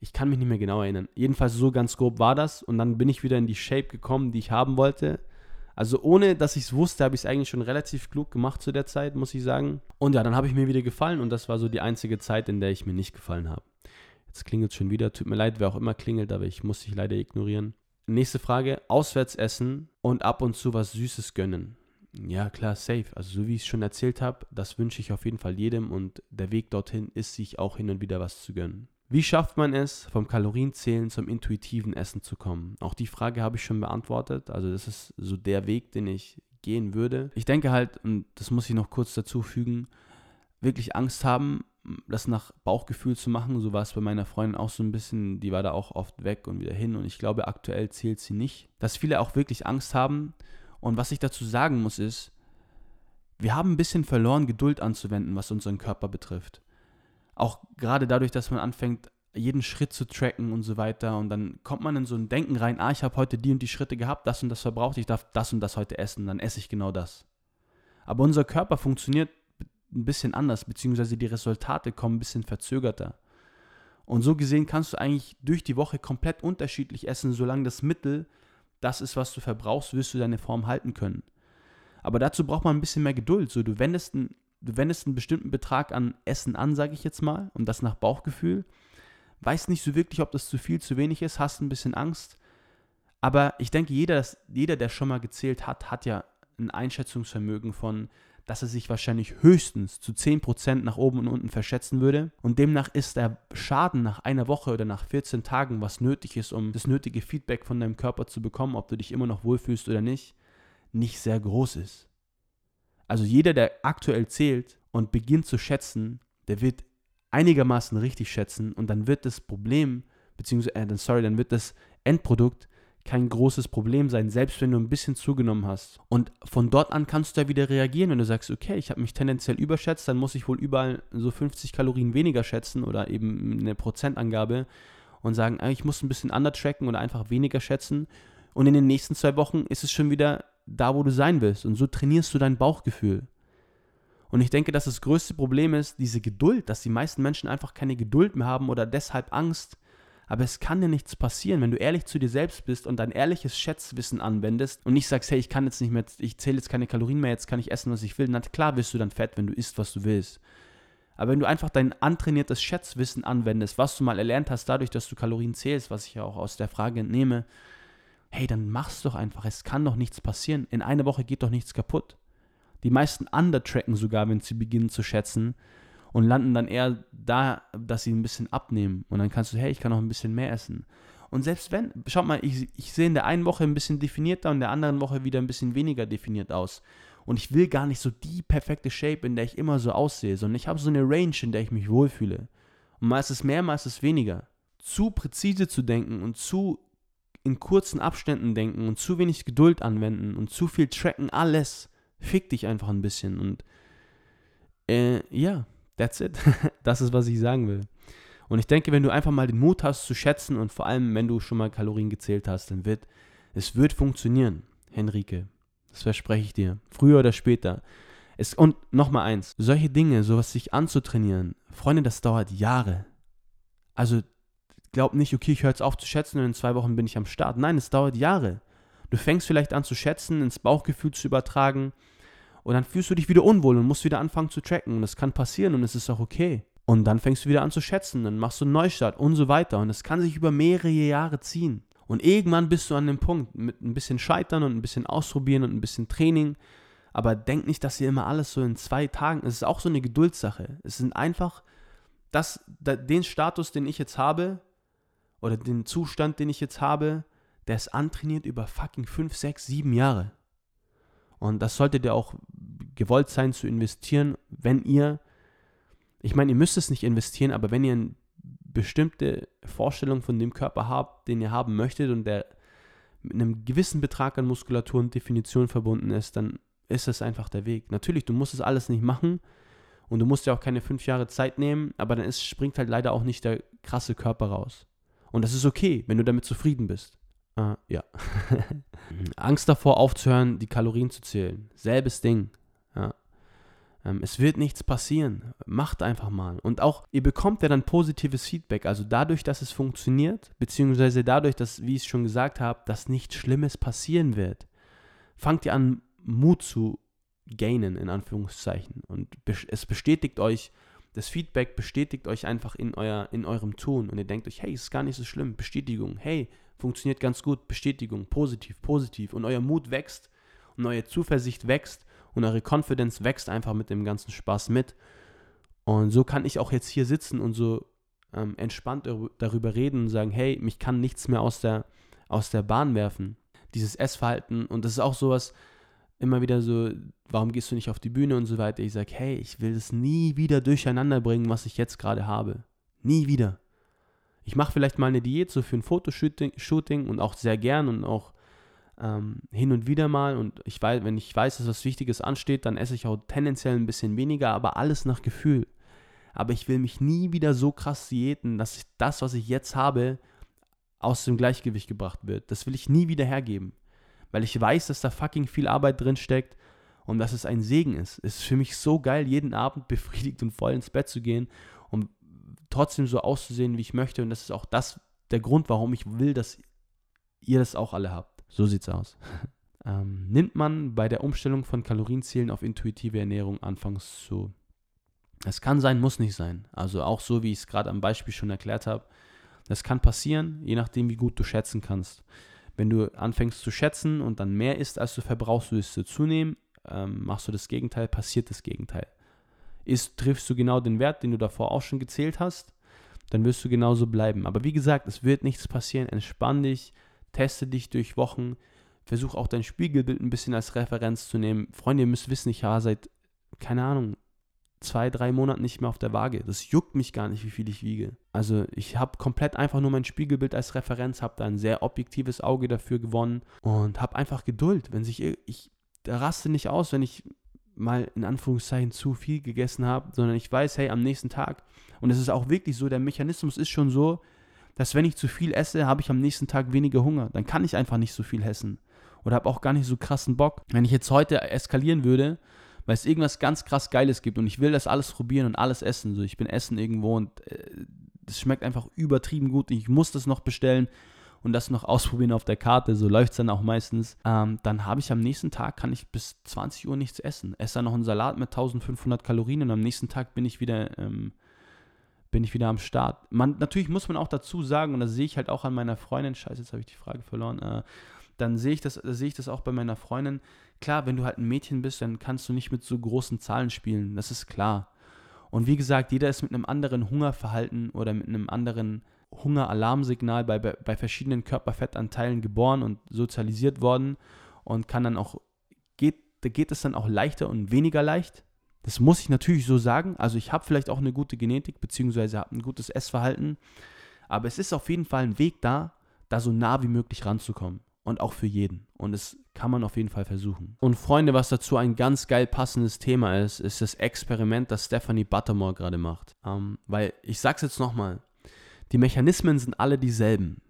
ich kann mich nicht mehr genau erinnern, jedenfalls so ganz grob war das. Und dann bin ich wieder in die Shape gekommen, die ich haben wollte. Also ohne, dass ich es wusste, habe ich es eigentlich schon relativ klug gemacht zu der Zeit, muss ich sagen. Und ja, dann habe ich mir wieder gefallen und das war so die einzige Zeit, in der ich mir nicht gefallen habe. Jetzt klingelt es schon wieder. Tut mir leid, wer auch immer klingelt, aber ich muss dich leider ignorieren. Nächste Frage. Auswärts essen und ab und zu was Süßes gönnen. Ja, klar, safe. Also so wie ich es schon erzählt habe, das wünsche ich auf jeden Fall jedem und der Weg dorthin ist, sich auch hin und wieder was zu gönnen. Wie schafft man es, vom Kalorienzählen zum intuitiven Essen zu kommen? Auch die Frage habe ich schon beantwortet. Also das ist so der Weg, den ich gehen würde. Ich denke halt, und das muss ich noch kurz dazu fügen, wirklich Angst haben, das nach Bauchgefühl zu machen. So war es bei meiner Freundin auch so ein bisschen. Die war da auch oft weg und wieder hin. Und ich glaube, aktuell zählt sie nicht. Dass viele auch wirklich Angst haben. Und was ich dazu sagen muss, ist, wir haben ein bisschen verloren, Geduld anzuwenden, was unseren Körper betrifft. Auch gerade dadurch, dass man anfängt, jeden Schritt zu tracken und so weiter. Und dann kommt man in so ein Denken rein, ah, ich habe heute die und die Schritte gehabt, das und das verbraucht, ich darf das und das heute essen, dann esse ich genau das. Aber unser Körper funktioniert ein bisschen anders, beziehungsweise die Resultate kommen ein bisschen verzögerter. Und so gesehen kannst du eigentlich durch die Woche komplett unterschiedlich essen, solange das Mittel das ist, was du verbrauchst, wirst du deine Form halten können. Aber dazu braucht man ein bisschen mehr Geduld. So, du wendest einen, du wendest einen bestimmten Betrag an Essen an, sage ich jetzt mal, und das nach Bauchgefühl. Weißt nicht so wirklich, ob das zu viel, zu wenig ist, hast ein bisschen Angst. Aber ich denke, jeder, jeder, der schon mal gezählt hat, hat ja ein Einschätzungsvermögen von, dass er sich wahrscheinlich höchstens zu 10% nach oben und unten verschätzen würde. Und demnach ist der Schaden nach einer Woche oder nach 14 Tagen, was nötig ist, um das nötige Feedback von deinem Körper zu bekommen, ob du dich immer noch wohlfühlst oder nicht, nicht sehr groß ist. Also jeder, der aktuell zählt und beginnt zu schätzen, der wird einigermaßen richtig schätzen und dann wird das Problem, beziehungsweise, äh, sorry, dann wird das Endprodukt kein großes Problem sein, selbst wenn du ein bisschen zugenommen hast. Und von dort an kannst du ja wieder reagieren, wenn du sagst, okay, ich habe mich tendenziell überschätzt, dann muss ich wohl überall so 50 Kalorien weniger schätzen oder eben eine Prozentangabe und sagen, ah, ich muss ein bisschen undertracken oder einfach weniger schätzen. Und in den nächsten zwei Wochen ist es schon wieder da, wo du sein willst. Und so trainierst du dein Bauchgefühl. Und ich denke, dass das größte Problem ist, diese Geduld, dass die meisten Menschen einfach keine Geduld mehr haben oder deshalb Angst. Aber es kann dir nichts passieren, wenn du ehrlich zu dir selbst bist und dein ehrliches Schätzwissen anwendest und nicht sagst, hey, ich kann jetzt nicht mehr, ich zähle jetzt keine Kalorien mehr, jetzt kann ich essen, was ich will. Na klar wirst du dann fett, wenn du isst, was du willst. Aber wenn du einfach dein antrainiertes Schätzwissen anwendest, was du mal erlernt hast, dadurch, dass du Kalorien zählst, was ich ja auch aus der Frage entnehme, hey, dann mach's doch einfach. Es kann doch nichts passieren. In einer Woche geht doch nichts kaputt. Die meisten undertracken sogar, wenn sie beginnen zu schätzen und landen dann eher da, dass sie ein bisschen abnehmen. Und dann kannst du, hey, ich kann noch ein bisschen mehr essen. Und selbst wenn, schaut mal, ich, ich sehe in der einen Woche ein bisschen definierter und in der anderen Woche wieder ein bisschen weniger definiert aus. Und ich will gar nicht so die perfekte Shape, in der ich immer so aussehe, sondern ich habe so eine Range, in der ich mich wohlfühle. Und mal ist es mehr, mal ist es weniger. Zu präzise zu denken und zu in kurzen Abständen denken und zu wenig Geduld anwenden und zu viel tracken, alles fick dich einfach ein bisschen. Und äh, ja, that's it. das ist, was ich sagen will. Und ich denke, wenn du einfach mal den Mut hast zu schätzen und vor allem, wenn du schon mal Kalorien gezählt hast, dann wird es wird funktionieren, Henrike. Das verspreche ich dir. Früher oder später. Es, und nochmal eins, solche Dinge, sowas sich anzutrainieren, Freunde, das dauert Jahre. Also glaub nicht, okay, ich höre jetzt auf zu schätzen und in zwei Wochen bin ich am Start. Nein, es dauert Jahre. Du fängst vielleicht an zu schätzen, ins Bauchgefühl zu übertragen und dann fühlst du dich wieder unwohl und musst wieder anfangen zu tracken. Und das kann passieren und es ist auch okay. Und dann fängst du wieder an zu schätzen, dann machst du einen Neustart und so weiter. Und es kann sich über mehrere Jahre ziehen. Und irgendwann bist du an dem Punkt mit ein bisschen Scheitern und ein bisschen Ausprobieren und ein bisschen Training. Aber denk nicht, dass hier immer alles so in zwei Tagen. Es ist auch so eine Geduldssache. Es sind einfach das, den Status, den ich jetzt habe, oder den Zustand, den ich jetzt habe, der ist antrainiert über fucking 5, 6, 7 Jahre. Und das solltet ihr auch gewollt sein zu investieren, wenn ihr, ich meine, ihr müsst es nicht investieren, aber wenn ihr eine bestimmte Vorstellung von dem Körper habt, den ihr haben möchtet und der mit einem gewissen Betrag an Muskulatur und Definition verbunden ist, dann ist das einfach der Weg. Natürlich, du musst es alles nicht machen und du musst ja auch keine fünf Jahre Zeit nehmen, aber dann ist, springt halt leider auch nicht der krasse Körper raus. Und das ist okay, wenn du damit zufrieden bist. Uh, ja. Angst davor aufzuhören, die Kalorien zu zählen. Selbes Ding. Ja. Ähm, es wird nichts passieren. Macht einfach mal. Und auch, ihr bekommt ja dann positives Feedback. Also dadurch, dass es funktioniert, beziehungsweise dadurch, dass, wie ich es schon gesagt habe, dass nichts Schlimmes passieren wird, fangt ihr an, Mut zu gainen, in Anführungszeichen. Und es bestätigt euch, das Feedback bestätigt euch einfach in, euer, in eurem Tun. Und ihr denkt euch, hey, ist gar nicht so schlimm. Bestätigung. Hey, funktioniert ganz gut, Bestätigung, positiv, positiv und euer Mut wächst und eure Zuversicht wächst und eure Confidence wächst einfach mit dem ganzen Spaß mit. Und so kann ich auch jetzt hier sitzen und so ähm, entspannt darüber reden und sagen, hey, mich kann nichts mehr aus der, aus der Bahn werfen. Dieses Essverhalten und das ist auch sowas, immer wieder so, warum gehst du nicht auf die Bühne und so weiter. Ich sage, hey, ich will es nie wieder durcheinander bringen, was ich jetzt gerade habe. Nie wieder ich mache vielleicht mal eine Diät so für ein Fotoshooting Shooting und auch sehr gern und auch ähm, hin und wieder mal. Und ich weiß, wenn ich weiß, dass was Wichtiges ansteht, dann esse ich auch tendenziell ein bisschen weniger, aber alles nach Gefühl. Aber ich will mich nie wieder so krass diäten, dass ich das, was ich jetzt habe, aus dem Gleichgewicht gebracht wird. Das will ich nie wieder hergeben. Weil ich weiß, dass da fucking viel Arbeit drin steckt und dass es ein Segen ist. Es ist für mich so geil, jeden Abend befriedigt und voll ins Bett zu gehen und trotzdem so auszusehen, wie ich möchte. Und das ist auch das, der Grund, warum ich will, dass ihr das auch alle habt. So sieht's aus. ähm, nimmt man bei der Umstellung von Kalorienzielen auf intuitive Ernährung anfangs zu? Es kann sein, muss nicht sein. Also auch so, wie ich es gerade am Beispiel schon erklärt habe. Das kann passieren, je nachdem, wie gut du schätzen kannst. Wenn du anfängst zu schätzen und dann mehr isst, als du verbrauchst, wirst du zunehmen. Ähm, machst du das Gegenteil, passiert das Gegenteil ist, triffst du genau den Wert, den du davor auch schon gezählt hast, dann wirst du genauso bleiben. Aber wie gesagt, es wird nichts passieren. Entspann dich, teste dich durch Wochen, versuch auch dein Spiegelbild ein bisschen als Referenz zu nehmen. Freunde, ihr müsst wissen, ich war seit, keine Ahnung, zwei, drei Monaten nicht mehr auf der Waage. Das juckt mich gar nicht, wie viel ich wiege. Also ich habe komplett einfach nur mein Spiegelbild als Referenz, habe da ein sehr objektives Auge dafür gewonnen und habe einfach Geduld. Wenn sich ich raste nicht aus, wenn ich mal in Anführungszeichen zu viel gegessen habe, sondern ich weiß, hey, am nächsten Tag, und es ist auch wirklich so, der Mechanismus ist schon so, dass wenn ich zu viel esse, habe ich am nächsten Tag weniger Hunger. Dann kann ich einfach nicht so viel essen. Oder habe auch gar nicht so krassen Bock. Wenn ich jetzt heute eskalieren würde, weil es irgendwas ganz krass Geiles gibt und ich will das alles probieren und alles essen. So, ich bin essen irgendwo und äh, das schmeckt einfach übertrieben gut. Ich muss das noch bestellen und das noch ausprobieren auf der Karte, so läuft es dann auch meistens, ähm, dann habe ich am nächsten Tag, kann ich bis 20 Uhr nichts essen. Esse dann noch einen Salat mit 1500 Kalorien und am nächsten Tag bin ich wieder, ähm, bin ich wieder am Start. Man, natürlich muss man auch dazu sagen, und das sehe ich halt auch an meiner Freundin, scheiße, jetzt habe ich die Frage verloren, äh, dann sehe ich, das, sehe ich das auch bei meiner Freundin. Klar, wenn du halt ein Mädchen bist, dann kannst du nicht mit so großen Zahlen spielen, das ist klar. Und wie gesagt, jeder ist mit einem anderen Hungerverhalten oder mit einem anderen Hungeralarmsignal bei, bei, bei verschiedenen Körperfettanteilen geboren und sozialisiert worden und kann dann auch, geht, da geht es dann auch leichter und weniger leicht. Das muss ich natürlich so sagen. Also ich habe vielleicht auch eine gute Genetik, beziehungsweise habe ein gutes Essverhalten. Aber es ist auf jeden Fall ein Weg da, da so nah wie möglich ranzukommen. Und auch für jeden. Und das kann man auf jeden Fall versuchen. Und Freunde, was dazu ein ganz geil passendes Thema ist, ist das Experiment, das Stephanie Buttermore gerade macht. Ähm, weil ich sag's jetzt nochmal, die Mechanismen sind alle dieselben.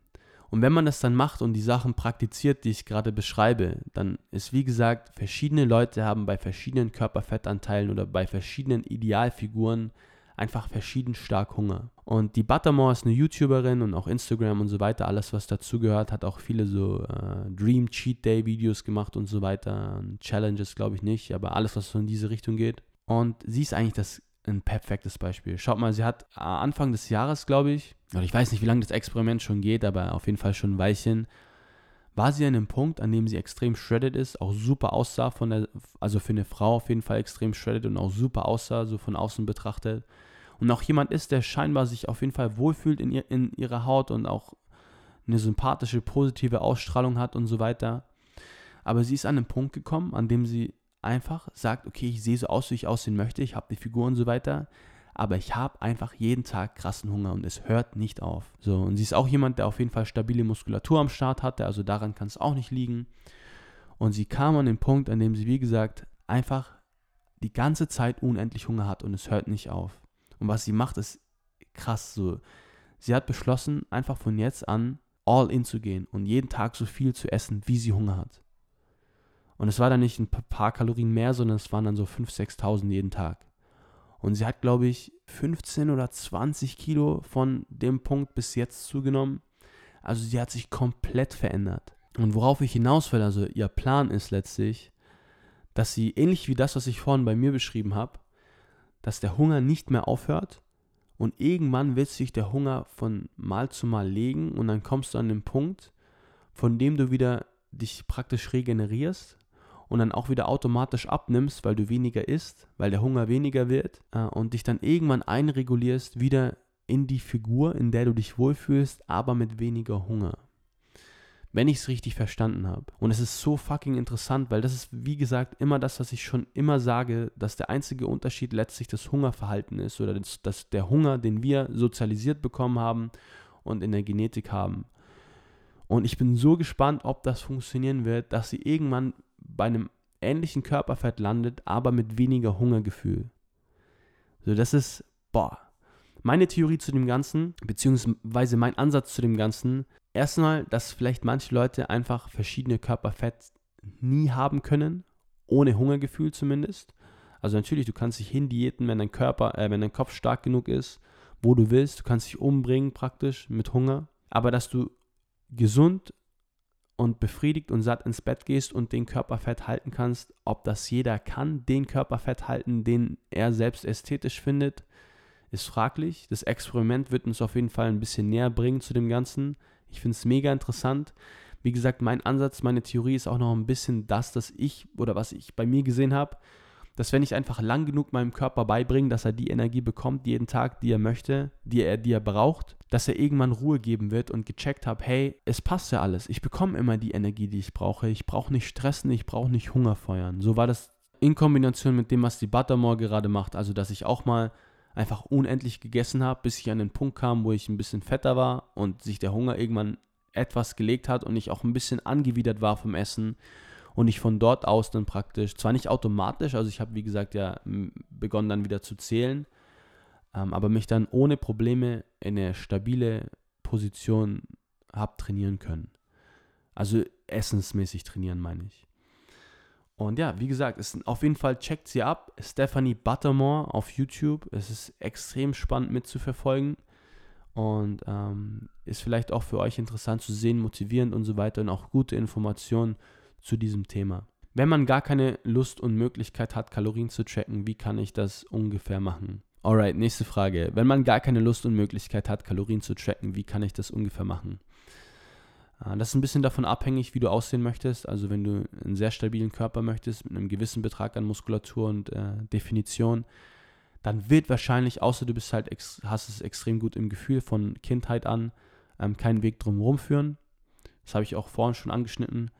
Und wenn man das dann macht und die Sachen praktiziert, die ich gerade beschreibe, dann ist wie gesagt, verschiedene Leute haben bei verschiedenen Körperfettanteilen oder bei verschiedenen Idealfiguren einfach verschieden stark Hunger. Und die Buttermore ist eine YouTuberin und auch Instagram und so weiter, alles was dazugehört, hat auch viele so äh, Dream Cheat Day Videos gemacht und so weiter. Challenges glaube ich nicht, aber alles was so in diese Richtung geht. Und sie ist eigentlich das ein perfektes Beispiel. Schaut mal, sie hat Anfang des Jahres, glaube ich, oder ich weiß nicht, wie lange das Experiment schon geht, aber auf jeden Fall schon ein Weilchen, war sie an einem Punkt, an dem sie extrem shredded ist, auch super aussah von der, also für eine Frau auf jeden Fall extrem shredded und auch super aussah, so von außen betrachtet. Und auch jemand ist, der scheinbar sich auf jeden Fall wohlfühlt in, ihr, in ihrer Haut und auch eine sympathische, positive Ausstrahlung hat und so weiter. Aber sie ist an einen Punkt gekommen, an dem sie einfach sagt, okay, ich sehe so aus, wie ich aussehen möchte, ich habe die Figur und so weiter, aber ich habe einfach jeden Tag krassen Hunger und es hört nicht auf. So, und sie ist auch jemand, der auf jeden Fall stabile Muskulatur am Start hatte, also daran kann es auch nicht liegen. Und sie kam an den Punkt, an dem sie, wie gesagt, einfach die ganze Zeit unendlich Hunger hat und es hört nicht auf. Und was sie macht, ist krass so. Sie hat beschlossen, einfach von jetzt an all in zu gehen und jeden Tag so viel zu essen, wie sie Hunger hat. Und es war dann nicht ein paar Kalorien mehr, sondern es waren dann so 5.000, 6.000 jeden Tag. Und sie hat, glaube ich, 15 oder 20 Kilo von dem Punkt bis jetzt zugenommen. Also sie hat sich komplett verändert. Und worauf ich hinaus will, also ihr Plan ist letztlich, dass sie, ähnlich wie das, was ich vorhin bei mir beschrieben habe, dass der Hunger nicht mehr aufhört und irgendwann wird sich der Hunger von Mal zu Mal legen und dann kommst du an den Punkt, von dem du wieder dich praktisch regenerierst und dann auch wieder automatisch abnimmst, weil du weniger isst, weil der Hunger weniger wird äh, und dich dann irgendwann einregulierst wieder in die Figur, in der du dich wohlfühlst, aber mit weniger Hunger. Wenn ich es richtig verstanden habe. Und es ist so fucking interessant, weil das ist, wie gesagt, immer das, was ich schon immer sage, dass der einzige Unterschied letztlich das Hungerverhalten ist oder das, das der Hunger, den wir sozialisiert bekommen haben und in der Genetik haben. Und ich bin so gespannt, ob das funktionieren wird, dass sie irgendwann bei einem ähnlichen Körperfett landet, aber mit weniger Hungergefühl. So, das ist, boah. Meine Theorie zu dem Ganzen, beziehungsweise mein Ansatz zu dem Ganzen, erstmal, dass vielleicht manche Leute einfach verschiedene Körperfett nie haben können, ohne Hungergefühl zumindest. Also natürlich, du kannst dich hindiäten, wenn dein Körper, äh, wenn dein Kopf stark genug ist, wo du willst. Du kannst dich umbringen praktisch mit Hunger. Aber dass du gesund und befriedigt und satt ins Bett gehst und den Körperfett halten kannst, ob das jeder kann, den Körperfett halten, den er selbst ästhetisch findet, ist fraglich. Das Experiment wird uns auf jeden Fall ein bisschen näher bringen zu dem Ganzen. Ich finde es mega interessant. Wie gesagt, mein Ansatz, meine Theorie ist auch noch ein bisschen das, dass ich oder was ich bei mir gesehen habe, dass wenn ich einfach lang genug meinem Körper beibringe, dass er die Energie bekommt, jeden Tag, die er möchte, die er, die er braucht, dass er irgendwann Ruhe geben wird und gecheckt habe, hey, es passt ja alles. Ich bekomme immer die Energie, die ich brauche. Ich brauche nicht stressen, ich brauche nicht Hunger feuern. So war das in Kombination mit dem, was die Buttermore gerade macht. Also, dass ich auch mal einfach unendlich gegessen habe, bis ich an den Punkt kam, wo ich ein bisschen fetter war und sich der Hunger irgendwann etwas gelegt hat und ich auch ein bisschen angewidert war vom Essen und ich von dort aus dann praktisch, zwar nicht automatisch, also ich habe wie gesagt ja begonnen dann wieder zu zählen, ähm, aber mich dann ohne Probleme in eine stabile Position habe trainieren können. Also essensmäßig trainieren meine ich. Und ja, wie gesagt, es, auf jeden Fall checkt sie ab. Stephanie Buttermore auf YouTube. Es ist extrem spannend mitzuverfolgen. Und ähm, ist vielleicht auch für euch interessant zu sehen, motivierend und so weiter und auch gute Informationen zu diesem Thema. Wenn man gar keine Lust und Möglichkeit hat, Kalorien zu tracken, wie kann ich das ungefähr machen? Alright, nächste Frage. Wenn man gar keine Lust und Möglichkeit hat, Kalorien zu tracken, wie kann ich das ungefähr machen? Äh, das ist ein bisschen davon abhängig, wie du aussehen möchtest. Also wenn du einen sehr stabilen Körper möchtest, mit einem gewissen Betrag an Muskulatur und äh, Definition, dann wird wahrscheinlich, außer du bist halt hast es extrem gut im Gefühl von Kindheit an, ähm, keinen Weg drumherum führen. Das habe ich auch vorhin schon angeschnitten.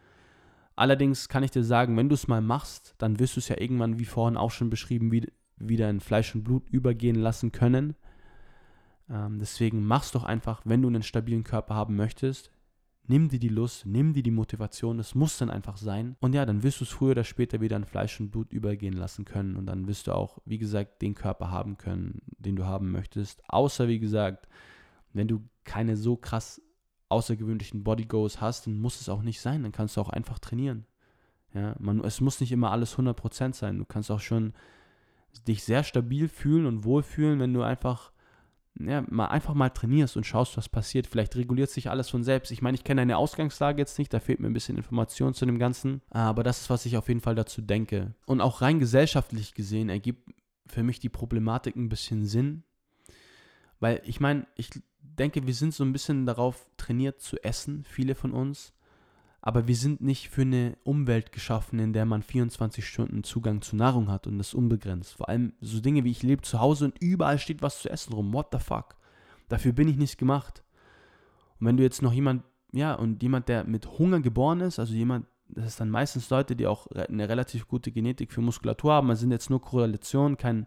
Allerdings kann ich dir sagen, wenn du es mal machst, dann wirst du es ja irgendwann, wie vorhin auch schon beschrieben, wie, wieder in Fleisch und Blut übergehen lassen können. Ähm, deswegen mach's doch einfach, wenn du einen stabilen Körper haben möchtest, nimm dir die Lust, nimm dir die Motivation, es muss dann einfach sein. Und ja, dann wirst du es früher oder später wieder in Fleisch und Blut übergehen lassen können. Und dann wirst du auch, wie gesagt, den Körper haben können, den du haben möchtest. Außer, wie gesagt, wenn du keine so krass außergewöhnlichen Body Goals hast, dann muss es auch nicht sein. Dann kannst du auch einfach trainieren. Ja, man, es muss nicht immer alles 100% sein. Du kannst auch schon dich sehr stabil fühlen und wohlfühlen, wenn du einfach ja, mal einfach mal trainierst und schaust, was passiert. Vielleicht reguliert sich alles von selbst. Ich meine, ich kenne deine Ausgangslage jetzt nicht, da fehlt mir ein bisschen Information zu dem Ganzen. Aber das ist, was ich auf jeden Fall dazu denke. Und auch rein gesellschaftlich gesehen ergibt für mich die Problematik ein bisschen Sinn. Weil ich meine, ich denke, wir sind so ein bisschen darauf trainiert zu essen, viele von uns. Aber wir sind nicht für eine Umwelt geschaffen, in der man 24 Stunden Zugang zu Nahrung hat und das unbegrenzt. Vor allem so Dinge wie ich lebe zu Hause und überall steht was zu essen rum. What the fuck? Dafür bin ich nicht gemacht. Und wenn du jetzt noch jemand, ja, und jemand, der mit Hunger geboren ist, also jemand, das ist dann meistens Leute, die auch eine relativ gute Genetik für Muskulatur haben, das sind jetzt nur Korrelationen, kein,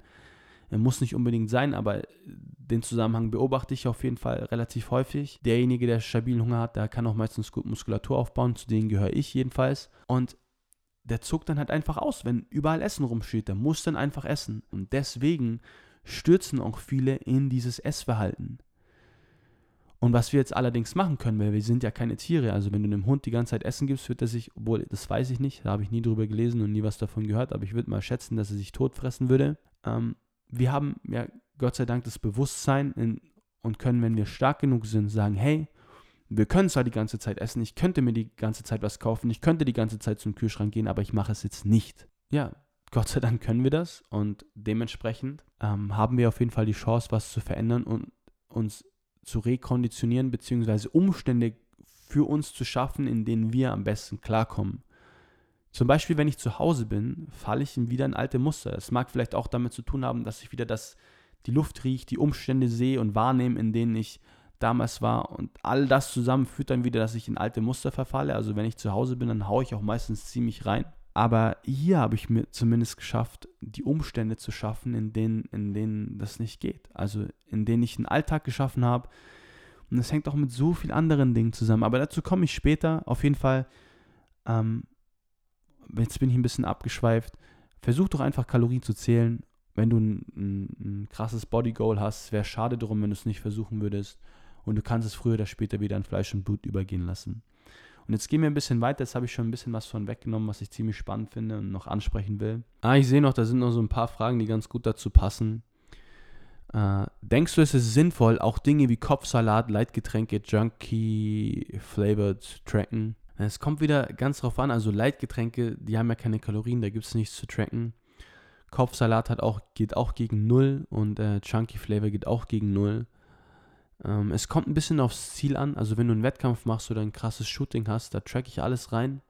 muss nicht unbedingt sein, aber den Zusammenhang beobachte ich auf jeden Fall relativ häufig. Derjenige, der stabilen Hunger hat, der kann auch meistens gut Muskulatur aufbauen, zu denen gehöre ich jedenfalls. Und der zuckt dann halt einfach aus, wenn überall Essen rumsteht. Der muss dann einfach essen. Und deswegen stürzen auch viele in dieses Essverhalten. Und was wir jetzt allerdings machen können, weil wir sind ja keine Tiere, also wenn du einem Hund die ganze Zeit Essen gibst, wird er sich, obwohl das weiß ich nicht, da habe ich nie drüber gelesen und nie was davon gehört, aber ich würde mal schätzen, dass er sich totfressen würde. Ähm, wir haben ja Gott sei Dank das Bewusstsein in, und können, wenn wir stark genug sind, sagen, hey, wir können zwar die ganze Zeit essen, ich könnte mir die ganze Zeit was kaufen, ich könnte die ganze Zeit zum Kühlschrank gehen, aber ich mache es jetzt nicht. Ja, Gott sei Dank können wir das und dementsprechend ähm, haben wir auf jeden Fall die Chance, was zu verändern und uns zu rekonditionieren, beziehungsweise Umstände für uns zu schaffen, in denen wir am besten klarkommen. Zum Beispiel, wenn ich zu Hause bin, falle ich wieder in alte Muster. Es mag vielleicht auch damit zu tun haben, dass ich wieder das, die Luft rieche, die Umstände sehe und wahrnehme, in denen ich damals war. Und all das zusammen führt dann wieder, dass ich in alte Muster verfalle. Also wenn ich zu Hause bin, dann haue ich auch meistens ziemlich rein. Aber hier habe ich mir zumindest geschafft, die Umstände zu schaffen, in denen, in denen das nicht geht. Also in denen ich einen Alltag geschaffen habe. Und das hängt auch mit so vielen anderen Dingen zusammen. Aber dazu komme ich später. Auf jeden Fall ähm, jetzt bin ich ein bisschen abgeschweift, versuch doch einfach Kalorien zu zählen. Wenn du ein, ein, ein krasses Body Goal hast, wäre schade drum, wenn du es nicht versuchen würdest. Und du kannst es früher oder später wieder in Fleisch und Blut übergehen lassen. Und jetzt gehen wir ein bisschen weiter. Jetzt habe ich schon ein bisschen was von weggenommen, was ich ziemlich spannend finde und noch ansprechen will. Ah, ich sehe noch, da sind noch so ein paar Fragen, die ganz gut dazu passen. Äh, denkst du, es ist sinnvoll, auch Dinge wie Kopfsalat, Leitgetränke, Junkie, Flavored tracken? Es kommt wieder ganz drauf an, also Leitgetränke, die haben ja keine Kalorien, da gibt es nichts zu tracken. Kopfsalat hat auch, geht auch gegen Null und äh, Chunky Flavor geht auch gegen Null. Ähm, es kommt ein bisschen aufs Ziel an, also wenn du einen Wettkampf machst oder ein krasses Shooting hast, da track ich alles rein.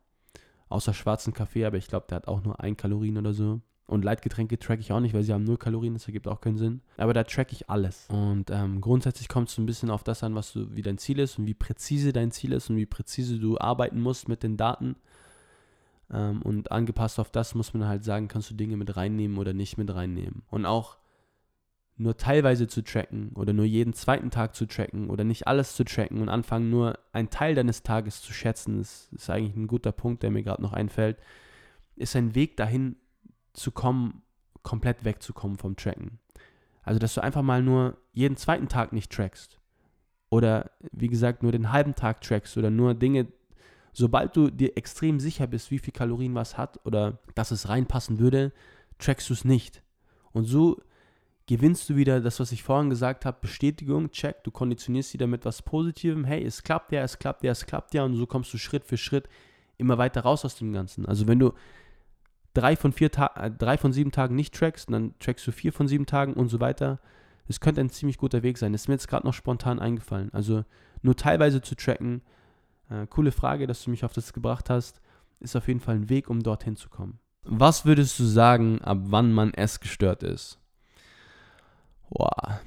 Außer schwarzen Kaffee, aber ich glaube, der hat auch nur ein Kalorien oder so. Und Leitgetränke track ich auch nicht, weil sie haben null Kalorien, das ergibt auch keinen Sinn. Aber da track ich alles. Und ähm, grundsätzlich kommt es ein bisschen auf das an, was du, wie dein Ziel ist und wie präzise dein Ziel ist und wie präzise du arbeiten musst mit den Daten. Ähm, und angepasst auf das muss man halt sagen, kannst du Dinge mit reinnehmen oder nicht mit reinnehmen. Und auch nur teilweise zu tracken oder nur jeden zweiten Tag zu tracken oder nicht alles zu tracken und anfangen nur einen Teil deines Tages zu schätzen, das ist eigentlich ein guter Punkt, der mir gerade noch einfällt, ist ein Weg dahin, zu kommen, komplett wegzukommen vom Tracken. Also, dass du einfach mal nur jeden zweiten Tag nicht trackst. Oder, wie gesagt, nur den halben Tag trackst oder nur Dinge Sobald du dir extrem sicher bist, wie viel Kalorien was hat oder dass es reinpassen würde, trackst du es nicht. Und so gewinnst du wieder das, was ich vorhin gesagt habe, Bestätigung, check, du konditionierst sie damit was Positivem, hey, es klappt ja, es klappt ja, es klappt ja und so kommst du Schritt für Schritt immer weiter raus aus dem Ganzen. Also wenn du drei von, vier Ta äh, drei von sieben Tagen nicht trackst, dann trackst du vier von sieben Tagen und so weiter. Es könnte ein ziemlich guter Weg sein. Das ist mir jetzt gerade noch spontan eingefallen. Also nur teilweise zu tracken, äh, coole Frage, dass du mich auf das gebracht hast, ist auf jeden Fall ein Weg, um dorthin zu kommen. Was würdest du sagen, ab wann man essgestört ist? Boah.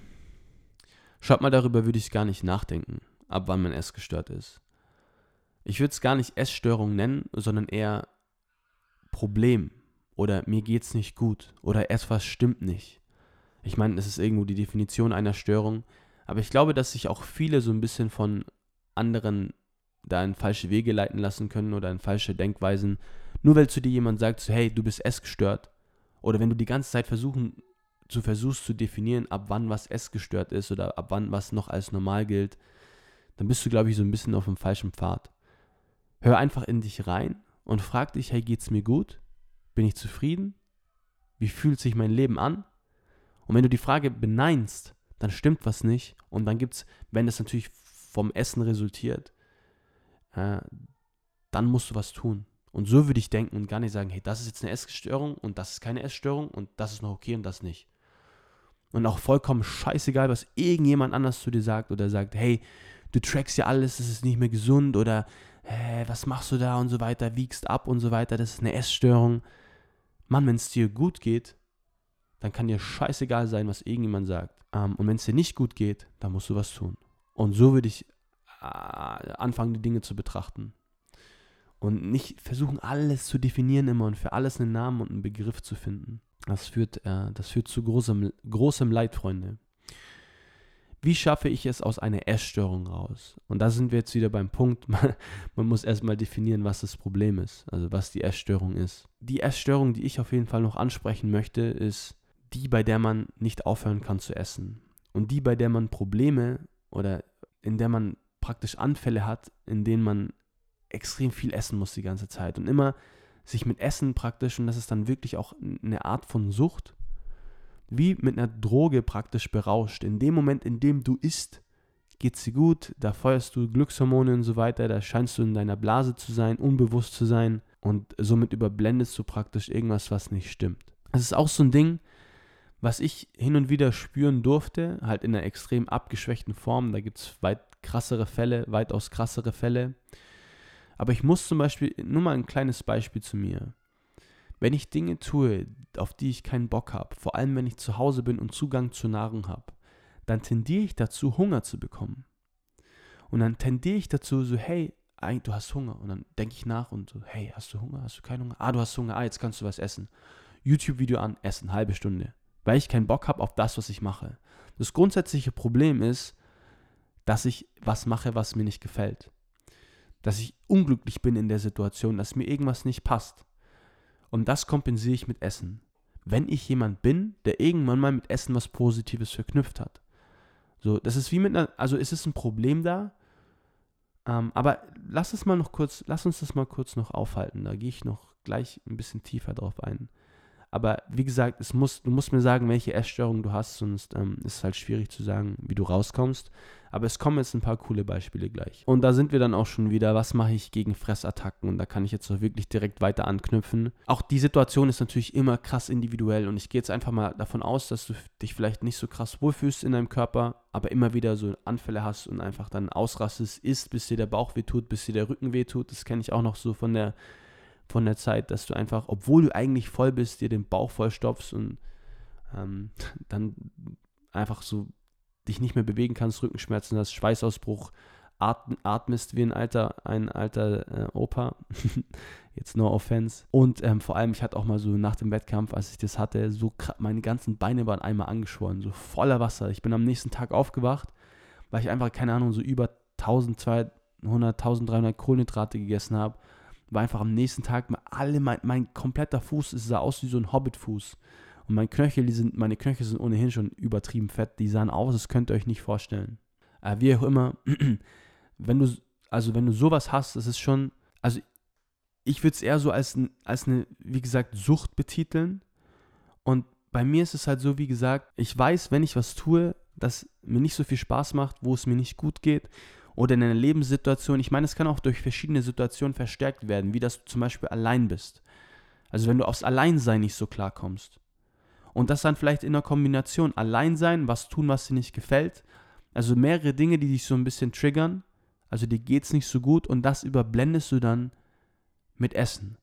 Schaut mal, darüber würde ich gar nicht nachdenken, ab wann man essgestört ist. Ich würde es gar nicht Essstörung nennen, sondern eher Problem oder mir geht's nicht gut oder etwas stimmt nicht. Ich meine, das ist irgendwo die Definition einer Störung, aber ich glaube, dass sich auch viele so ein bisschen von anderen da in falsche Wege leiten lassen können oder in falsche Denkweisen, nur weil zu dir jemand sagt, hey, du bist essgestört oder wenn du die ganze Zeit versuchen zu versuchst zu definieren, ab wann was essgestört ist oder ab wann was noch als normal gilt, dann bist du, glaube ich, so ein bisschen auf dem falschen Pfad. Hör einfach in dich rein und frag dich, hey, geht's mir gut? Bin ich zufrieden? Wie fühlt sich mein Leben an? Und wenn du die Frage beneinst, dann stimmt was nicht. Und dann gibt's, wenn es natürlich vom Essen resultiert, äh, dann musst du was tun. Und so würde ich denken und gar nicht sagen, hey, das ist jetzt eine Essstörung und das ist keine Essstörung und das ist noch okay und das nicht. Und auch vollkommen scheißegal, was irgendjemand anders zu dir sagt oder sagt, hey, du trackst ja alles, das ist nicht mehr gesund oder hey, was machst du da und so weiter, wiegst ab und so weiter, das ist eine Essstörung. Mann, wenn es dir gut geht, dann kann dir scheißegal sein, was irgendjemand sagt. Ähm, und wenn es dir nicht gut geht, dann musst du was tun. Und so würde ich äh, anfangen, die Dinge zu betrachten. Und nicht versuchen, alles zu definieren immer und für alles einen Namen und einen Begriff zu finden. Das führt, äh, das führt zu großem, großem Leid, Freunde. Wie schaffe ich es aus einer Essstörung raus? Und da sind wir jetzt wieder beim Punkt, man, muss erstmal definieren, was das Problem ist, also was die Essstörung ist. Die Essstörung, die ich auf jeden Fall noch ansprechen möchte, ist die, bei der man nicht aufhören kann zu essen. Und die, bei der man Probleme oder in der man praktisch Anfälle hat, in denen man extrem viel essen muss die ganze Zeit und immer sich mit Essen praktisch, und das ist dann wirklich auch eine Art von Sucht, wie mit einer Droge praktisch berauscht. In dem Moment, in dem du isst, geht es dir gut, da feuerst du Glückshormone und so weiter, da scheinst du in deiner Blase zu sein, unbewusst zu sein und somit überblendest du praktisch irgendwas, was nicht stimmt. Das ist auch so ein Ding, was ich hin und wieder spüren durfte, halt in einer extrem abgeschwächten Form. Da gibt es weit krassere Fälle, weitaus krassere Fälle. Aber ich muss zum Beispiel, nur mal ein kleines Beispiel zu mir. Wenn ich Dinge tue, auf die ich keinen Bock habe, vor allem wenn ich zu Hause bin und Zugang zur Nahrung habe, dann tendiere ich dazu, Hunger zu bekommen. Und dann tendiere ich dazu, so, hey, du hast Hunger. Und dann denke ich nach und so, hey, hast du Hunger? Hast du keinen Hunger? Ah, du hast Hunger. Ah, jetzt kannst du was essen. YouTube-Video an, essen, halbe Stunde. Weil ich keinen Bock habe auf das, was ich mache. Das grundsätzliche Problem ist, dass ich was mache, was mir nicht gefällt. Dass ich unglücklich bin in der Situation, dass mir irgendwas nicht passt. Und das kompensiere ich mit Essen. Wenn ich jemand bin, der irgendwann mal mit Essen was Positives verknüpft hat. So, das ist wie mit einer, also ist es ein Problem da, ähm, aber lass es mal noch kurz, lass uns das mal kurz noch aufhalten. Da gehe ich noch gleich ein bisschen tiefer drauf ein. Aber wie gesagt, es muss, du musst mir sagen, welche Essstörung du hast, sonst ähm, ist es halt schwierig zu sagen, wie du rauskommst. Aber es kommen jetzt ein paar coole Beispiele gleich. Und da sind wir dann auch schon wieder, was mache ich gegen Fressattacken? Und da kann ich jetzt auch wirklich direkt weiter anknüpfen. Auch die Situation ist natürlich immer krass individuell. Und ich gehe jetzt einfach mal davon aus, dass du dich vielleicht nicht so krass wohlfühlst in deinem Körper, aber immer wieder so Anfälle hast und einfach dann ausrastest, isst, bis dir der Bauch wehtut, bis dir der Rücken wehtut. Das kenne ich auch noch so von der von der Zeit, dass du einfach, obwohl du eigentlich voll bist, dir den Bauch vollstopfst und ähm, dann einfach so dich nicht mehr bewegen kannst, Rückenschmerzen hast, Schweißausbruch, atm atmest wie ein alter, ein alter äh, Opa. Jetzt no offense. Und ähm, vor allem, ich hatte auch mal so nach dem Wettkampf, als ich das hatte, so meine ganzen Beine waren einmal angeschwollen, so voller Wasser. Ich bin am nächsten Tag aufgewacht, weil ich einfach, keine Ahnung, so über 1200, 1300 Kohlenhydrate gegessen habe war einfach am nächsten Tag alle, mein, mein kompletter Fuß sah aus wie so ein Hobbit-Fuß. Und mein Knöchel, die sind, meine Knöchel sind ohnehin schon übertrieben fett. Die sahen aus, das könnt ihr euch nicht vorstellen. Äh, wie auch immer, wenn du, also wenn du sowas hast, das ist schon, also ich würde es eher so als, als eine, wie gesagt, Sucht betiteln. Und bei mir ist es halt so, wie gesagt, ich weiß, wenn ich was tue, das mir nicht so viel Spaß macht, wo es mir nicht gut geht oder in einer Lebenssituation. Ich meine, es kann auch durch verschiedene Situationen verstärkt werden, wie dass du zum Beispiel allein bist. Also wenn du aufs Alleinsein nicht so klarkommst. Und das dann vielleicht in der Kombination Alleinsein, was tun, was dir nicht gefällt. Also mehrere Dinge, die dich so ein bisschen triggern. Also dir geht es nicht so gut und das überblendest du dann mit Essen.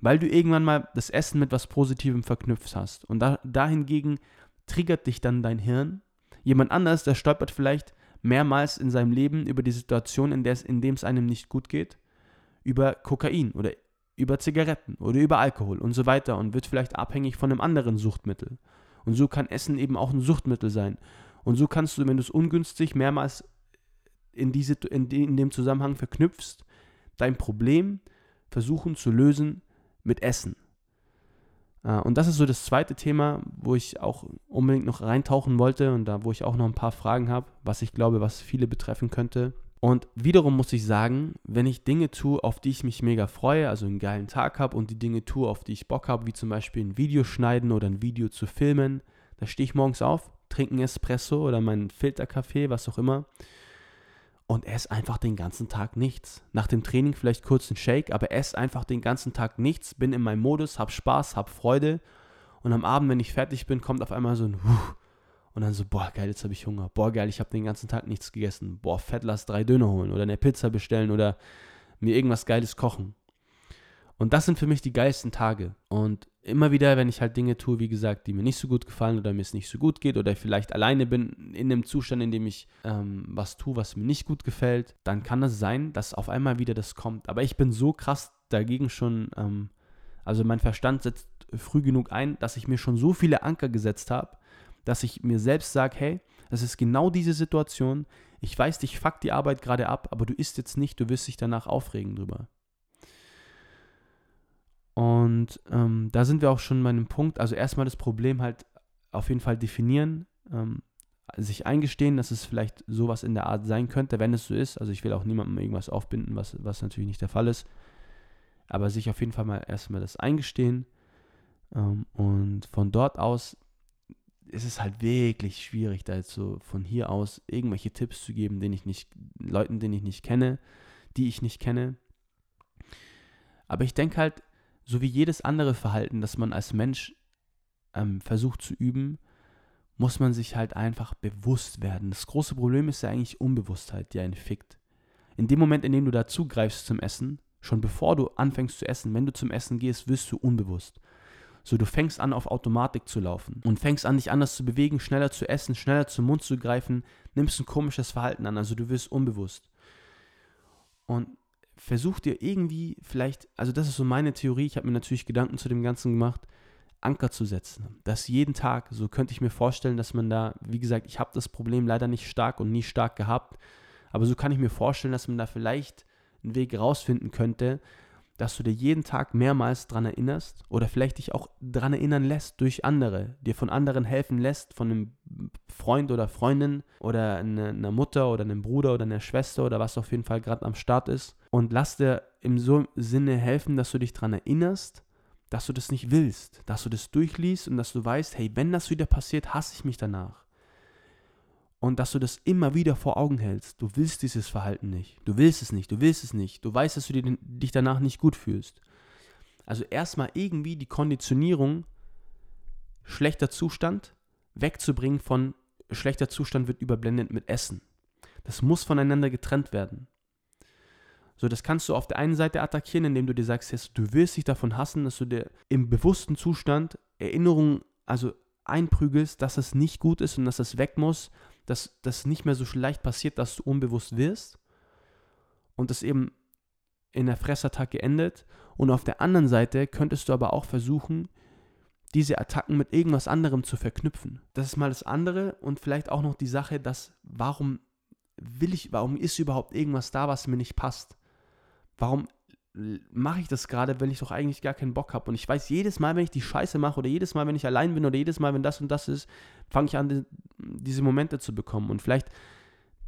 Weil du irgendwann mal das Essen mit was Positivem verknüpft hast. Und da, dahingegen triggert dich dann dein Hirn. Jemand anders, der stolpert vielleicht mehrmals in seinem Leben über die Situation, in der es, in dem es einem nicht gut geht, über Kokain oder über Zigaretten oder über Alkohol und so weiter und wird vielleicht abhängig von einem anderen Suchtmittel. Und so kann Essen eben auch ein Suchtmittel sein. Und so kannst du, wenn du es ungünstig mehrmals in, diese, in, in dem Zusammenhang verknüpfst, dein Problem versuchen zu lösen mit Essen. Äh, und das ist so das zweite Thema, wo ich auch unbedingt noch reintauchen wollte und da, wo ich auch noch ein paar Fragen habe, was ich glaube, was viele betreffen könnte. Und wiederum muss ich sagen, wenn ich Dinge tue, auf die ich mich mega freue, also einen geilen Tag habe und die Dinge tue, auf die ich Bock habe, wie zum Beispiel ein Video schneiden oder ein Video zu filmen, da stehe ich morgens auf, trinke einen Espresso oder meinen Filterkaffee, was auch immer, und esse einfach den ganzen Tag nichts. Nach dem Training vielleicht kurz einen Shake, aber esse einfach den ganzen Tag nichts, bin in meinem Modus, hab Spaß, hab Freude und am Abend, wenn ich fertig bin, kommt auf einmal so ein Huh, und dann so, boah, geil, jetzt habe ich Hunger. Boah, geil, ich habe den ganzen Tag nichts gegessen. Boah, fett, lass drei Döner holen oder eine Pizza bestellen oder mir irgendwas Geiles kochen. Und das sind für mich die geilsten Tage. Und immer wieder, wenn ich halt Dinge tue, wie gesagt, die mir nicht so gut gefallen oder mir es nicht so gut geht oder vielleicht alleine bin in einem Zustand, in dem ich ähm, was tue, was mir nicht gut gefällt, dann kann es sein, dass auf einmal wieder das kommt. Aber ich bin so krass dagegen schon, ähm, also mein Verstand setzt früh genug ein, dass ich mir schon so viele Anker gesetzt habe, dass ich mir selbst sage, hey, das ist genau diese Situation. Ich weiß, dich fuck die Arbeit gerade ab, aber du isst jetzt nicht, du wirst dich danach aufregen drüber. Und ähm, da sind wir auch schon bei einem Punkt. Also erstmal das Problem halt auf jeden Fall definieren, ähm, sich eingestehen, dass es vielleicht sowas in der Art sein könnte, wenn es so ist. Also ich will auch niemandem irgendwas aufbinden, was, was natürlich nicht der Fall ist. Aber sich auf jeden Fall mal erstmal das eingestehen. Ähm, und von dort aus ist es halt wirklich schwierig, da jetzt so von hier aus irgendwelche Tipps zu geben, den ich nicht, Leuten, denen ich nicht kenne, die ich nicht kenne. Aber ich denke halt, so wie jedes andere Verhalten, das man als Mensch ähm, versucht zu üben, muss man sich halt einfach bewusst werden. Das große Problem ist ja eigentlich Unbewusstheit, die einen fickt. In dem Moment, in dem du dazugreifst zum Essen, schon bevor du anfängst zu essen, wenn du zum Essen gehst, wirst du unbewusst. So, du fängst an, auf Automatik zu laufen und fängst an, dich anders zu bewegen, schneller zu essen, schneller zum Mund zu greifen, nimmst ein komisches Verhalten an, also du wirst unbewusst. Und versuch dir irgendwie vielleicht, also das ist so meine Theorie, ich habe mir natürlich Gedanken zu dem Ganzen gemacht, Anker zu setzen. Das jeden Tag, so könnte ich mir vorstellen, dass man da, wie gesagt, ich habe das Problem leider nicht stark und nie stark gehabt, aber so kann ich mir vorstellen, dass man da vielleicht einen Weg rausfinden könnte, dass du dir jeden Tag mehrmals daran erinnerst oder vielleicht dich auch daran erinnern lässt durch andere, dir von anderen helfen lässt, von einem Freund oder Freundin oder einer Mutter oder einem Bruder oder einer Schwester oder was auf jeden Fall gerade am Start ist. Und lass dir im so Sinne helfen, dass du dich daran erinnerst, dass du das nicht willst, dass du das durchliest und dass du weißt, hey, wenn das wieder passiert, hasse ich mich danach und dass du das immer wieder vor Augen hältst. Du willst dieses Verhalten nicht. Du willst es nicht. Du willst es nicht. Du weißt, dass du dich danach nicht gut fühlst. Also erstmal irgendwie die Konditionierung schlechter Zustand wegzubringen von schlechter Zustand wird überblendet mit Essen. Das muss voneinander getrennt werden. So, das kannst du auf der einen Seite attackieren, indem du dir sagst, du willst dich davon hassen, dass du dir im bewussten Zustand Erinnerungen, also einprügelst, dass es nicht gut ist und dass es weg muss, dass das nicht mehr so leicht passiert, dass du unbewusst wirst und das eben in der Fressattacke endet. Und auf der anderen Seite könntest du aber auch versuchen, diese Attacken mit irgendwas anderem zu verknüpfen. Das ist mal das andere und vielleicht auch noch die Sache, dass warum will ich, warum ist überhaupt irgendwas da, was mir nicht passt? Warum mache ich das gerade, wenn ich doch eigentlich gar keinen Bock habe. Und ich weiß, jedes Mal, wenn ich die Scheiße mache oder jedes Mal, wenn ich allein bin oder jedes Mal, wenn das und das ist, fange ich an, die, diese Momente zu bekommen. Und vielleicht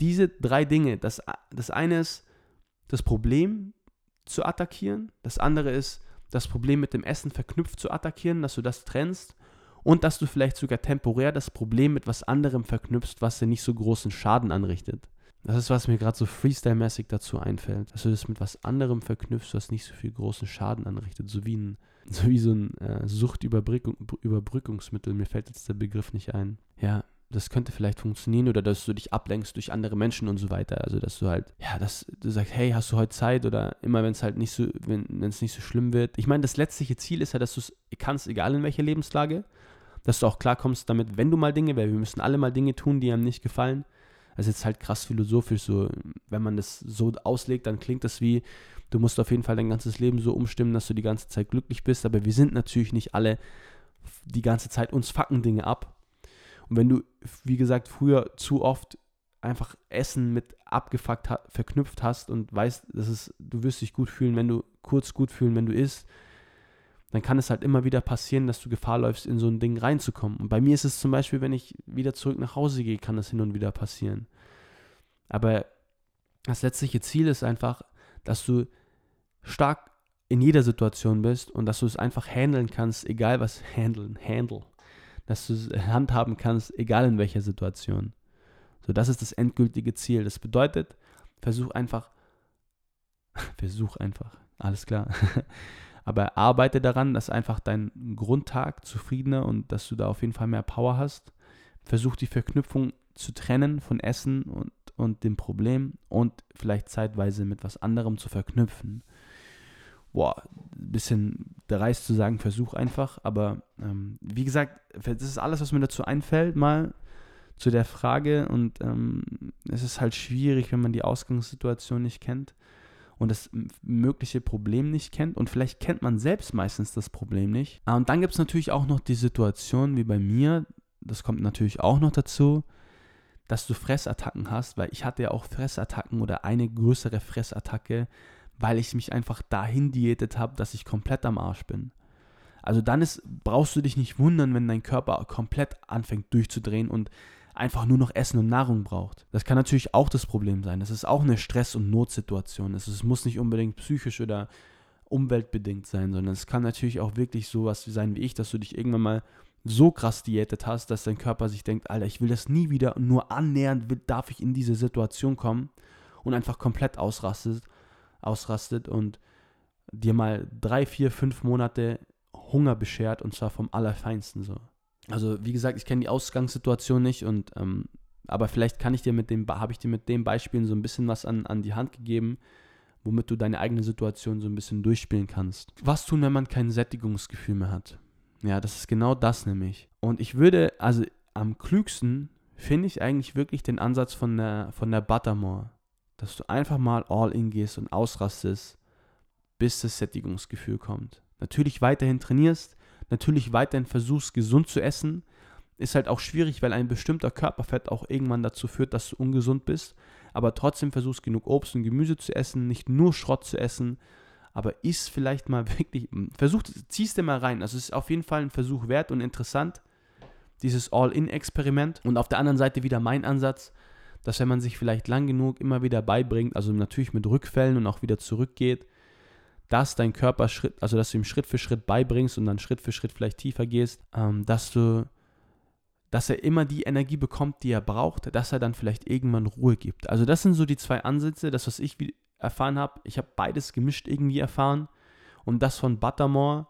diese drei Dinge, das, das eine ist das Problem, zu attackieren. Das andere ist, das Problem mit dem Essen verknüpft zu attackieren, dass du das trennst und dass du vielleicht sogar temporär das Problem mit was anderem verknüpfst, was dir nicht so großen Schaden anrichtet. Das ist, was mir gerade so freestyle-mäßig dazu einfällt, dass du das mit was anderem verknüpfst, was nicht so viel großen Schaden anrichtet, so wie, ein, so, wie so ein äh, Suchtüberbrückungsmittel. Mir fällt jetzt der Begriff nicht ein. Ja, das könnte vielleicht funktionieren oder dass du dich ablenkst durch andere Menschen und so weiter. Also dass du halt, ja, dass du sagst, hey, hast du heute Zeit oder immer wenn es halt nicht so, wenn es nicht so schlimm wird. Ich meine, das letztliche Ziel ist ja, dass du es kannst, egal in welcher Lebenslage, dass du auch klarkommst damit, wenn du mal Dinge, weil wir müssen alle mal Dinge tun, die einem nicht gefallen. Das ist jetzt halt krass philosophisch, so, wenn man das so auslegt, dann klingt das wie, du musst auf jeden Fall dein ganzes Leben so umstimmen, dass du die ganze Zeit glücklich bist, aber wir sind natürlich nicht alle die ganze Zeit, uns fucken Dinge ab. Und wenn du, wie gesagt, früher zu oft einfach Essen mit abgefuckt verknüpft hast und weißt, dass es, du wirst dich gut fühlen, wenn du kurz gut fühlen, wenn du isst, dann kann es halt immer wieder passieren, dass du Gefahr läufst, in so ein Ding reinzukommen. Und bei mir ist es zum Beispiel, wenn ich wieder zurück nach Hause gehe, kann das hin und wieder passieren. Aber das letztliche Ziel ist einfach, dass du stark in jeder Situation bist und dass du es einfach handeln kannst, egal was handeln, handle, dass du es handhaben kannst, egal in welcher Situation. So, das ist das endgültige Ziel. Das bedeutet, versuch einfach, versuch einfach, alles klar. Aber arbeite daran, dass einfach dein Grundtag zufriedener und dass du da auf jeden Fall mehr Power hast. Versuch die Verknüpfung zu trennen von Essen und, und dem Problem und vielleicht zeitweise mit was anderem zu verknüpfen boah, ein bisschen dreist zu sagen, versuch einfach. Aber ähm, wie gesagt, das ist alles, was mir dazu einfällt, mal zu der Frage. Und ähm, es ist halt schwierig, wenn man die Ausgangssituation nicht kennt und das mögliche Problem nicht kennt. Und vielleicht kennt man selbst meistens das Problem nicht. Ah, und dann gibt es natürlich auch noch die Situation wie bei mir, das kommt natürlich auch noch dazu, dass du Fressattacken hast, weil ich hatte ja auch Fressattacken oder eine größere Fressattacke weil ich mich einfach dahin diätet habe, dass ich komplett am Arsch bin. Also dann ist, brauchst du dich nicht wundern, wenn dein Körper komplett anfängt durchzudrehen und einfach nur noch Essen und Nahrung braucht. Das kann natürlich auch das Problem sein. Das ist auch eine Stress- und Notsituation. Es, muss nicht unbedingt psychisch oder umweltbedingt sein, sondern es kann natürlich auch wirklich sowas sein wie ich, dass du dich irgendwann mal so krass diätet hast, dass dein Körper sich denkt, Alter, ich will das nie wieder, nur annähernd darf ich in diese Situation kommen und einfach komplett ausrastet ausrastet und dir mal drei, vier, fünf Monate Hunger beschert und zwar vom Allerfeinsten so. Also wie gesagt, ich kenne die Ausgangssituation nicht und ähm, aber vielleicht kann ich dir mit dem, habe ich dir mit den Beispielen so ein bisschen was an, an die Hand gegeben, womit du deine eigene Situation so ein bisschen durchspielen kannst. Was tun, wenn man kein Sättigungsgefühl mehr hat? Ja, das ist genau das nämlich. Und ich würde, also am klügsten finde ich eigentlich wirklich den Ansatz von der, von der Buttermore dass du einfach mal all in gehst und ausrastest, bis das Sättigungsgefühl kommt. Natürlich weiterhin trainierst, natürlich weiterhin versuchst, gesund zu essen. Ist halt auch schwierig, weil ein bestimmter Körperfett auch irgendwann dazu führt, dass du ungesund bist. Aber trotzdem versuchst genug Obst und Gemüse zu essen, nicht nur Schrott zu essen, aber isst vielleicht mal wirklich, versuch, ziehst dir mal rein. Also es ist auf jeden Fall ein Versuch wert und interessant, dieses All-In-Experiment. Und auf der anderen Seite wieder mein Ansatz, dass wenn man sich vielleicht lang genug immer wieder beibringt, also natürlich mit Rückfällen und auch wieder zurückgeht, dass dein Körper Schritt, also dass du ihm Schritt für Schritt beibringst und dann Schritt für Schritt vielleicht tiefer gehst, ähm, dass du, dass er immer die Energie bekommt, die er braucht, dass er dann vielleicht irgendwann Ruhe gibt. Also das sind so die zwei Ansätze, das was ich erfahren habe. Ich habe beides gemischt irgendwie erfahren und das von Buttermore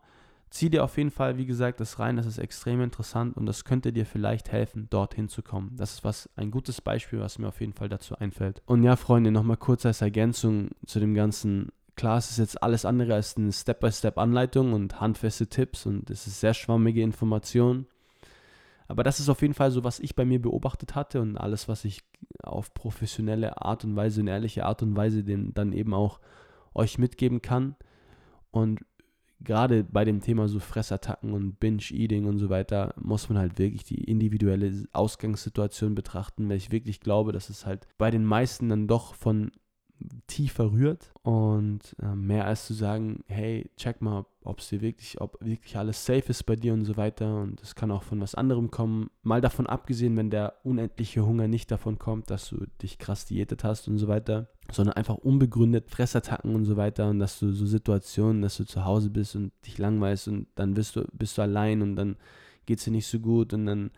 zieh dir auf jeden Fall, wie gesagt, das rein. Das ist extrem interessant und das könnte dir vielleicht helfen, dorthin zu kommen. Das ist was ein gutes Beispiel, was mir auf jeden Fall dazu einfällt. Und ja, Freunde, nochmal kurz als Ergänzung zu dem ganzen. Klar, es ist jetzt alles andere als eine Step-by-Step-Anleitung und handfeste Tipps und es ist sehr schwammige Information. Aber das ist auf jeden Fall so, was ich bei mir beobachtet hatte und alles, was ich auf professionelle Art und Weise, in ehrliche Art und Weise den, dann eben auch euch mitgeben kann. Und gerade bei dem Thema so Fressattacken und Binge-Eating und so weiter, muss man halt wirklich die individuelle Ausgangssituation betrachten, weil ich wirklich glaube, dass es halt bei den meisten dann doch von tiefer rührt und äh, mehr als zu sagen, hey, check mal, ob es dir wirklich, ob wirklich alles safe ist bei dir und so weiter und es kann auch von was anderem kommen. Mal davon abgesehen, wenn der unendliche Hunger nicht davon kommt, dass du dich krass diätet hast und so weiter, sondern einfach unbegründet Fressattacken und so weiter und dass du so Situationen, dass du zu Hause bist und dich langweilst und dann bist du, bist du allein und dann geht es dir nicht so gut und dann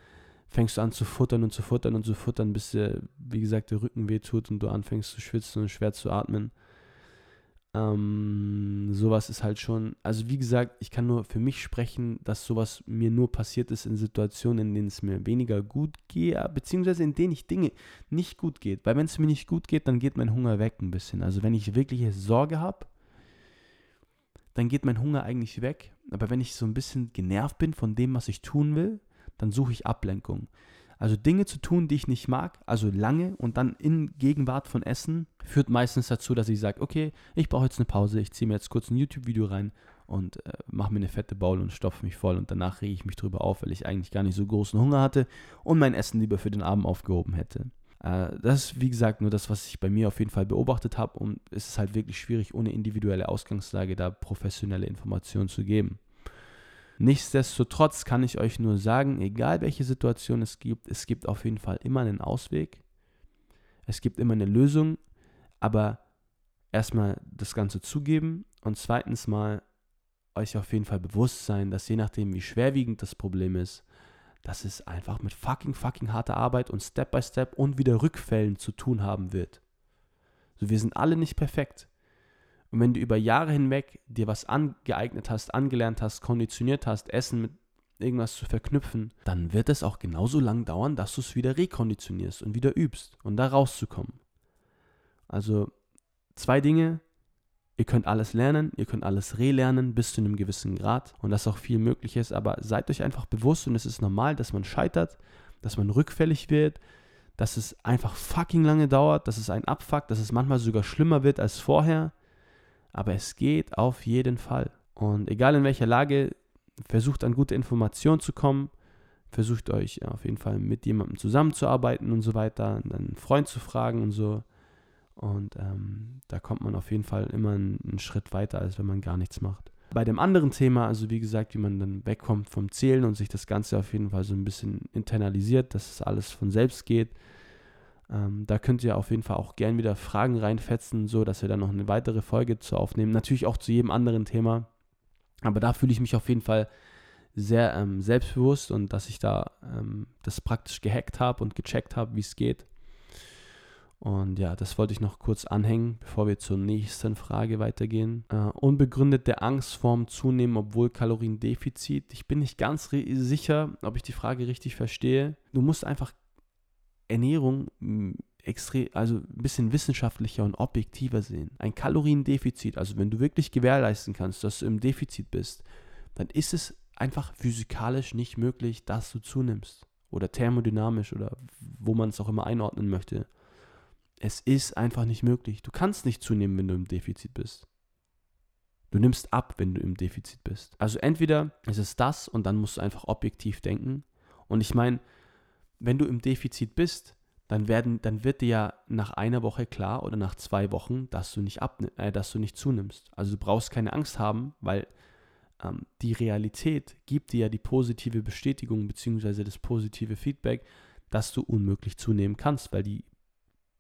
fängst du an zu futtern und zu futtern und zu futtern, bis dir, wie gesagt, der Rücken weh tut und du anfängst zu schwitzen und schwer zu atmen. Ähm, sowas ist halt schon, also wie gesagt, ich kann nur für mich sprechen, dass sowas mir nur passiert ist in Situationen, in denen es mir weniger gut geht, beziehungsweise in denen ich Dinge nicht gut geht. Weil wenn es mir nicht gut geht, dann geht mein Hunger weg ein bisschen. Also wenn ich wirkliche Sorge habe, dann geht mein Hunger eigentlich weg. Aber wenn ich so ein bisschen genervt bin von dem, was ich tun will, dann suche ich Ablenkung. Also Dinge zu tun, die ich nicht mag, also lange und dann in Gegenwart von Essen, führt meistens dazu, dass ich sage, okay, ich brauche jetzt eine Pause, ich ziehe mir jetzt kurz ein YouTube-Video rein und äh, mache mir eine fette Bowl und stopfe mich voll und danach rege ich mich drüber auf, weil ich eigentlich gar nicht so großen Hunger hatte und mein Essen lieber für den Abend aufgehoben hätte. Äh, das ist, wie gesagt, nur das, was ich bei mir auf jeden Fall beobachtet habe und es ist halt wirklich schwierig, ohne individuelle Ausgangslage da professionelle Informationen zu geben. Nichtsdestotrotz kann ich euch nur sagen, egal welche Situation es gibt, es gibt auf jeden Fall immer einen Ausweg. Es gibt immer eine Lösung, aber erstmal das Ganze zugeben und zweitens mal euch auf jeden Fall bewusst sein, dass je nachdem, wie schwerwiegend das Problem ist, dass es einfach mit fucking, fucking harter Arbeit und Step by Step und wieder Rückfällen zu tun haben wird. So, wir sind alle nicht perfekt. Und wenn du über Jahre hinweg dir was angeeignet hast, angelernt hast, konditioniert hast, Essen mit irgendwas zu verknüpfen, dann wird es auch genauso lang dauern, dass du es wieder rekonditionierst und wieder übst und da rauszukommen. Also zwei Dinge. Ihr könnt alles lernen, ihr könnt alles relernen bis zu einem gewissen Grad und dass auch viel möglich ist, aber seid euch einfach bewusst und es ist normal, dass man scheitert, dass man rückfällig wird, dass es einfach fucking lange dauert, dass es ein abfuckt, dass es manchmal sogar schlimmer wird als vorher aber es geht auf jeden Fall. Und egal in welcher Lage, versucht an gute Informationen zu kommen, versucht euch auf jeden Fall mit jemandem zusammenzuarbeiten und so weiter, einen Freund zu fragen und so. Und ähm, da kommt man auf jeden Fall immer einen Schritt weiter, als wenn man gar nichts macht. Bei dem anderen Thema, also wie gesagt, wie man dann wegkommt vom Zählen und sich das Ganze auf jeden Fall so ein bisschen internalisiert, dass es alles von selbst geht, ähm, da könnt ihr auf jeden Fall auch gern wieder Fragen reinfetzen, so dass wir dann noch eine weitere Folge zu aufnehmen. Natürlich auch zu jedem anderen Thema. Aber da fühle ich mich auf jeden Fall sehr ähm, selbstbewusst und dass ich da ähm, das praktisch gehackt habe und gecheckt habe, wie es geht. Und ja, das wollte ich noch kurz anhängen, bevor wir zur nächsten Frage weitergehen. Äh, unbegründete Angst Zunehmen, obwohl Kaloriendefizit. Ich bin nicht ganz sicher, ob ich die Frage richtig verstehe. Du musst einfach Ernährung hm, extrem, also ein bisschen wissenschaftlicher und objektiver sehen. Ein Kaloriendefizit, also wenn du wirklich gewährleisten kannst, dass du im Defizit bist, dann ist es einfach physikalisch nicht möglich, dass du zunimmst. Oder thermodynamisch oder wo man es auch immer einordnen möchte. Es ist einfach nicht möglich. Du kannst nicht zunehmen, wenn du im Defizit bist. Du nimmst ab, wenn du im Defizit bist. Also entweder ist es das und dann musst du einfach objektiv denken. Und ich meine, wenn du im Defizit bist, dann, werden, dann wird dir ja nach einer Woche klar oder nach zwei Wochen, dass du nicht, ab, äh, dass du nicht zunimmst. Also du brauchst keine Angst haben, weil ähm, die Realität gibt dir ja die positive Bestätigung bzw. das positive Feedback, dass du unmöglich zunehmen kannst, weil die,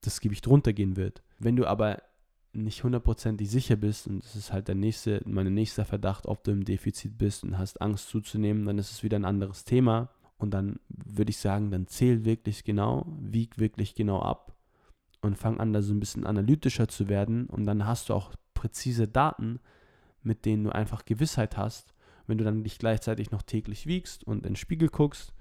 das Gewicht runtergehen wird. Wenn du aber nicht hundertprozentig sicher bist, und das ist halt der nächste, mein nächster Verdacht, ob du im Defizit bist und hast Angst zuzunehmen, dann ist es wieder ein anderes Thema. Und dann würde ich sagen, dann zähl wirklich genau, wieg wirklich genau ab und fang an, da so ein bisschen analytischer zu werden. Und dann hast du auch präzise Daten, mit denen du einfach Gewissheit hast. Wenn du dann dich gleichzeitig noch täglich wiegst und in den Spiegel guckst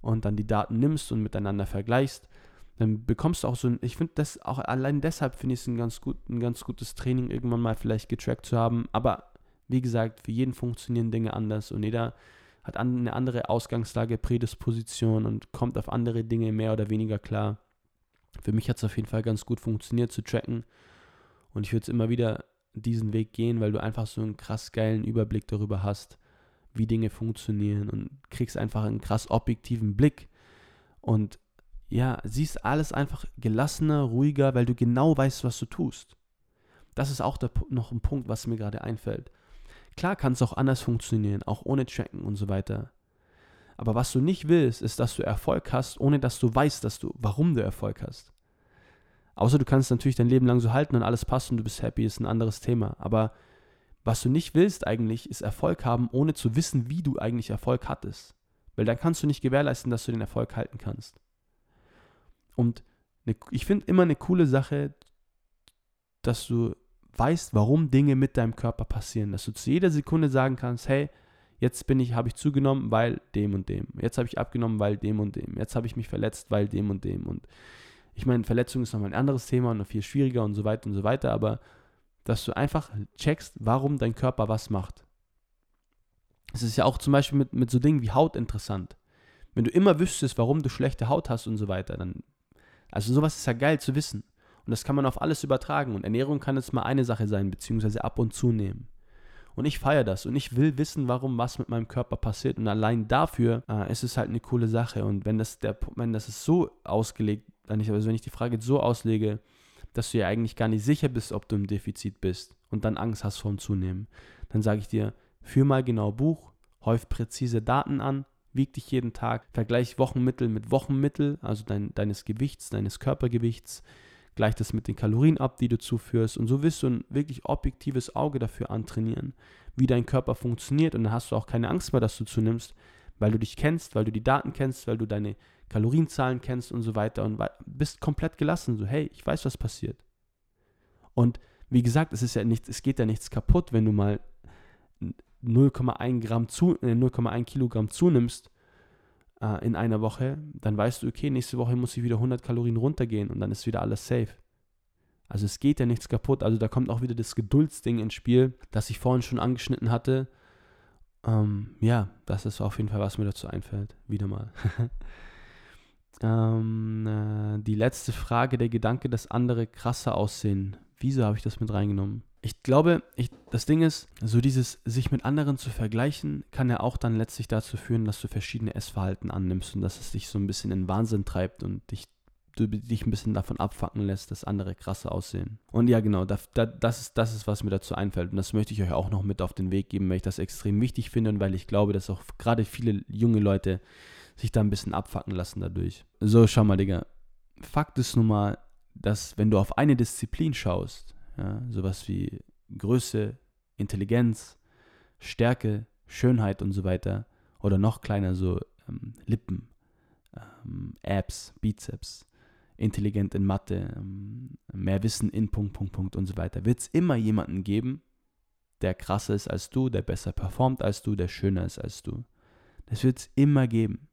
und dann die Daten nimmst und miteinander vergleichst, dann bekommst du auch so ein, ich finde das auch allein deshalb finde ich es ein ganz, gut, ein ganz gutes Training, irgendwann mal vielleicht getrackt zu haben. Aber wie gesagt, für jeden funktionieren Dinge anders und jeder hat eine andere Ausgangslage, Prädisposition und kommt auf andere Dinge mehr oder weniger klar. Für mich hat es auf jeden Fall ganz gut funktioniert zu tracken und ich würde es immer wieder diesen Weg gehen, weil du einfach so einen krass geilen Überblick darüber hast, wie Dinge funktionieren und kriegst einfach einen krass objektiven Blick und ja, siehst alles einfach gelassener, ruhiger, weil du genau weißt, was du tust. das ist auch der, noch ein Punkt, was mir gerade einfällt. Klar kann es auch anders funktionieren, auch ohne Tracken und so weiter. Aber was du nicht willst, ist, dass du Erfolg hast, ohne dass du weißt, dass du, warum du Erfolg hast. Außer du kannst natürlich dein Leben lang so halten und alles passt und du bist happy, ist ein anderes Thema. Aber was du nicht willst eigentlich, ist Erfolg haben, ohne zu wissen, wie du eigentlich Erfolg hattest. Weil dann kannst du nicht gewährleisten, dass du den Erfolg halten kannst. Und eine, ich finde immer eine coole Sache, dass du weißt, warum Dinge mit deinem Körper passieren. Dass du zu jeder Sekunde sagen kannst, hey, jetzt bin ich, habe ich zugenommen, weil dem und dem. Jetzt habe ich abgenommen, weil dem und dem. Jetzt habe ich mich verletzt, weil dem und dem. Und ich meine, Verletzung ist nochmal ein anderes Thema und noch viel schwieriger und so weiter und so weiter, aber dass du einfach checkst, warum dein Körper was macht. Es ist ja auch zum Beispiel mit, mit so Dingen wie Haut interessant. Wenn du immer wüsstest, warum du schlechte Haut hast und so weiter, dann, also sowas ist ja geil zu wissen. Und das kann man auf alles übertragen. Und Ernährung kann jetzt mal eine Sache sein, beziehungsweise ab und zu nehmen. Und ich feiere das und ich will wissen, warum was mit meinem Körper passiert. Und allein dafür äh, ist es halt eine coole Sache. Und wenn das, der, wenn das ist so ausgelegt also wenn ich die Frage so auslege, dass du ja eigentlich gar nicht sicher bist, ob du im Defizit bist und dann Angst hast vorm Zunehmen, dann sage ich dir, führ mal genau Buch, häuf präzise Daten an, wieg dich jeden Tag, vergleich Wochenmittel mit Wochenmittel, also dein, deines Gewichts, deines Körpergewichts, gleich das mit den Kalorien ab, die du zuführst und so wirst du ein wirklich objektives Auge dafür antrainieren, wie dein Körper funktioniert und dann hast du auch keine Angst mehr, dass du zunimmst, weil du dich kennst, weil du die Daten kennst, weil du deine Kalorienzahlen kennst und so weiter und bist komplett gelassen. So, hey, ich weiß, was passiert. Und wie gesagt, es ist ja nichts, es geht ja nichts kaputt, wenn du mal 0,1 Gramm zu, äh, 0,1 Kilogramm zunimmst äh, in einer Woche, dann weißt du, okay, nächste Woche muss ich wieder 100 Kalorien runtergehen und dann ist wieder alles safe. Also es geht ja nichts kaputt. Also da kommt auch wieder das Geduldsding ins Spiel, das ich vorhin schon angeschnitten hatte. Ähm, ja, das ist auf jeden Fall, was mir dazu einfällt. Wieder mal. Ähm, äh, die letzte Frage, der Gedanke, dass andere krasser aussehen. Wieso habe ich das mit reingenommen? Ich glaube, ich, das Ding ist, so dieses sich mit anderen zu vergleichen, kann ja auch dann letztlich dazu führen, dass du verschiedene Essverhalten annimmst und dass es dich so ein bisschen in Wahnsinn treibt und dich, du dich ein bisschen davon abfacken lässt, dass andere krasser aussehen. Und ja, genau, da, da, das, ist, das ist, was mir dazu einfällt. Und das möchte ich euch auch noch mit auf den Weg geben, weil ich das extrem wichtig finde und weil ich glaube, dass auch gerade viele junge Leute sich da ein bisschen abfacken lassen dadurch. So, schau mal, Digga. Fakt ist nun mal, dass wenn du auf eine Disziplin schaust, ja, sowas wie Größe, Intelligenz, Stärke, Schönheit und so weiter, oder noch kleiner so ähm, Lippen, ähm, Abs, Bizeps, intelligent in Mathe, ähm, mehr Wissen in Punkt, Punkt, Punkt und so weiter, wird es immer jemanden geben, der krasser ist als du, der besser performt als du, der schöner ist als du. Das wird es immer geben.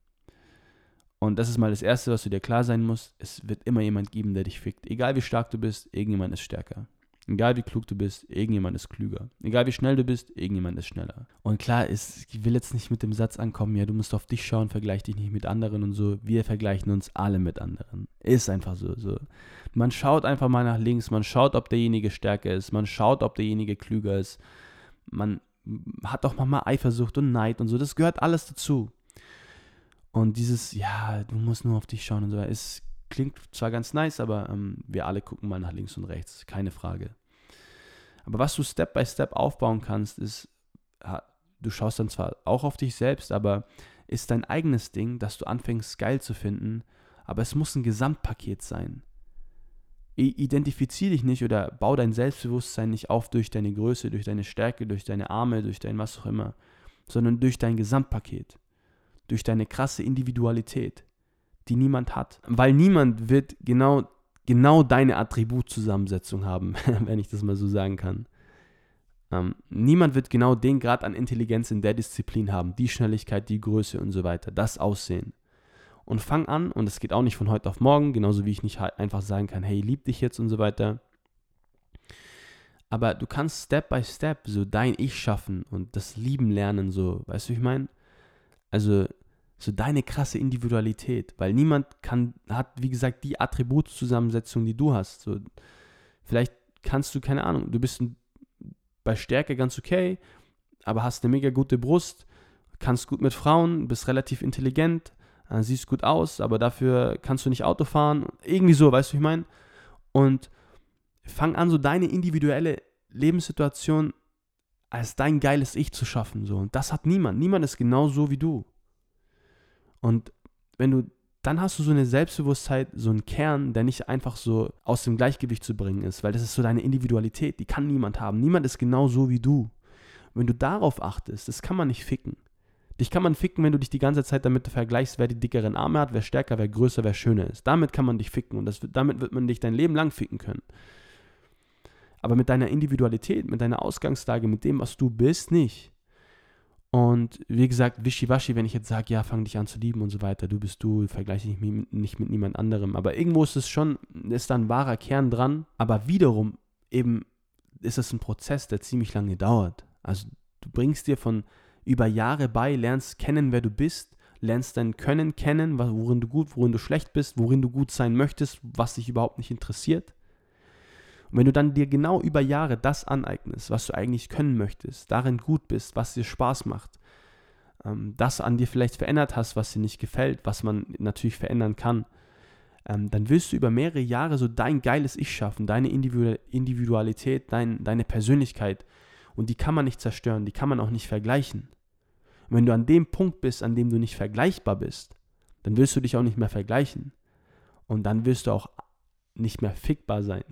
Und das ist mal das Erste, was du dir klar sein musst. Es wird immer jemand geben, der dich fickt. Egal wie stark du bist, irgendjemand ist stärker. Egal wie klug du bist, irgendjemand ist klüger. Egal wie schnell du bist, irgendjemand ist schneller. Und klar ist, ich will jetzt nicht mit dem Satz ankommen, ja, du musst auf dich schauen, vergleich dich nicht mit anderen und so. Wir vergleichen uns alle mit anderen. Ist einfach so, so. Man schaut einfach mal nach links, man schaut, ob derjenige stärker ist, man schaut, ob derjenige klüger ist. Man hat auch mal Eifersucht und Neid und so. Das gehört alles dazu. Und dieses, ja, du musst nur auf dich schauen und so es klingt zwar ganz nice, aber ähm, wir alle gucken mal nach links und rechts, keine Frage. Aber was du Step by Step aufbauen kannst, ist, du schaust dann zwar auch auf dich selbst, aber ist dein eigenes Ding, dass du anfängst geil zu finden, aber es muss ein Gesamtpaket sein. Identifizier dich nicht oder bau dein Selbstbewusstsein nicht auf durch deine Größe, durch deine Stärke, durch deine Arme, durch dein was auch immer, sondern durch dein Gesamtpaket durch deine krasse Individualität, die niemand hat. Weil niemand wird genau, genau deine Attributzusammensetzung haben, wenn ich das mal so sagen kann. Ähm, niemand wird genau den Grad an Intelligenz in der Disziplin haben, die Schnelligkeit, die Größe und so weiter, das Aussehen. Und fang an, und es geht auch nicht von heute auf morgen, genauso wie ich nicht einfach sagen kann, hey, lieb dich jetzt und so weiter. Aber du kannst Step by Step so dein Ich schaffen und das Lieben lernen, so, weißt du, wie ich meine? Also so deine krasse Individualität, weil niemand kann, hat, wie gesagt, die Attributzusammensetzung, die du hast. So, vielleicht kannst du, keine Ahnung, du bist bei Stärke ganz okay, aber hast eine mega gute Brust, kannst gut mit Frauen, bist relativ intelligent, äh, siehst gut aus, aber dafür kannst du nicht Auto fahren. Irgendwie so, weißt du, ich meine? Und fang an, so deine individuelle Lebenssituation als dein geiles Ich zu schaffen. So. Und das hat niemand. Niemand ist genau so wie du. Und wenn du, dann hast du so eine Selbstbewusstheit, so einen Kern, der nicht einfach so aus dem Gleichgewicht zu bringen ist, weil das ist so deine Individualität, die kann niemand haben. Niemand ist genau so wie du. Wenn du darauf achtest, das kann man nicht ficken. Dich kann man ficken, wenn du dich die ganze Zeit damit vergleichst, wer die dickeren Arme hat, wer stärker, wer größer, wer schöner ist. Damit kann man dich ficken und das, damit wird man dich dein Leben lang ficken können. Aber mit deiner Individualität, mit deiner Ausgangslage, mit dem, was du bist, nicht. Und wie gesagt, wischiwaschi, wenn ich jetzt sage, ja, fang dich an zu lieben und so weiter, du bist du, vergleiche dich nicht, nicht mit niemand anderem. Aber irgendwo ist es schon, ist da ein wahrer Kern dran. Aber wiederum eben ist es ein Prozess, der ziemlich lange dauert. Also du bringst dir von über Jahre bei, lernst kennen, wer du bist, lernst dein Können kennen, worin du gut, worin du schlecht bist, worin du gut sein möchtest, was dich überhaupt nicht interessiert. Und wenn du dann dir genau über Jahre das aneignest, was du eigentlich können möchtest, darin gut bist, was dir Spaß macht, ähm, das an dir vielleicht verändert hast, was dir nicht gefällt, was man natürlich verändern kann, ähm, dann wirst du über mehrere Jahre so dein geiles Ich schaffen, deine Individualität, dein, deine Persönlichkeit. Und die kann man nicht zerstören, die kann man auch nicht vergleichen. Und wenn du an dem Punkt bist, an dem du nicht vergleichbar bist, dann wirst du dich auch nicht mehr vergleichen. Und dann wirst du auch nicht mehr fickbar sein.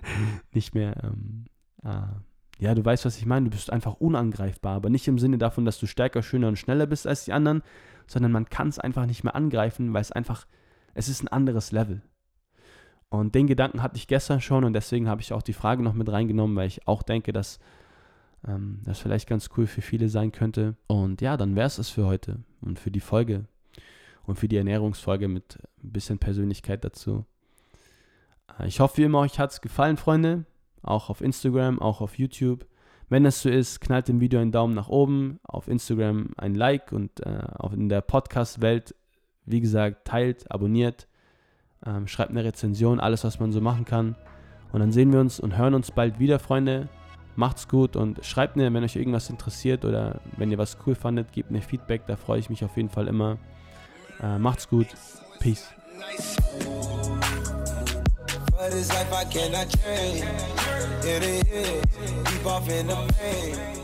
nicht mehr, ähm, äh, ja, du weißt, was ich meine. Du bist einfach unangreifbar, aber nicht im Sinne davon, dass du stärker, schöner und schneller bist als die anderen, sondern man kann es einfach nicht mehr angreifen, weil es einfach, es ist ein anderes Level. Und den Gedanken hatte ich gestern schon und deswegen habe ich auch die Frage noch mit reingenommen, weil ich auch denke, dass ähm, das vielleicht ganz cool für viele sein könnte. Und ja, dann wäre es es für heute und für die Folge und für die Ernährungsfolge mit ein bisschen Persönlichkeit dazu. Ich hoffe, wie immer, euch hat es gefallen, Freunde. Auch auf Instagram, auch auf YouTube. Wenn es so ist, knallt dem Video einen Daumen nach oben, auf Instagram ein Like und äh, auch in der Podcast-Welt, wie gesagt, teilt, abonniert, ähm, schreibt eine Rezension, alles, was man so machen kann. Und dann sehen wir uns und hören uns bald wieder, Freunde. Macht's gut und schreibt mir, wenn euch irgendwas interessiert oder wenn ihr was cool fandet, gebt mir Feedback, da freue ich mich auf jeden Fall immer. Äh, macht's gut. Peace. But it's life I cannot change. It is. Keep off in the main.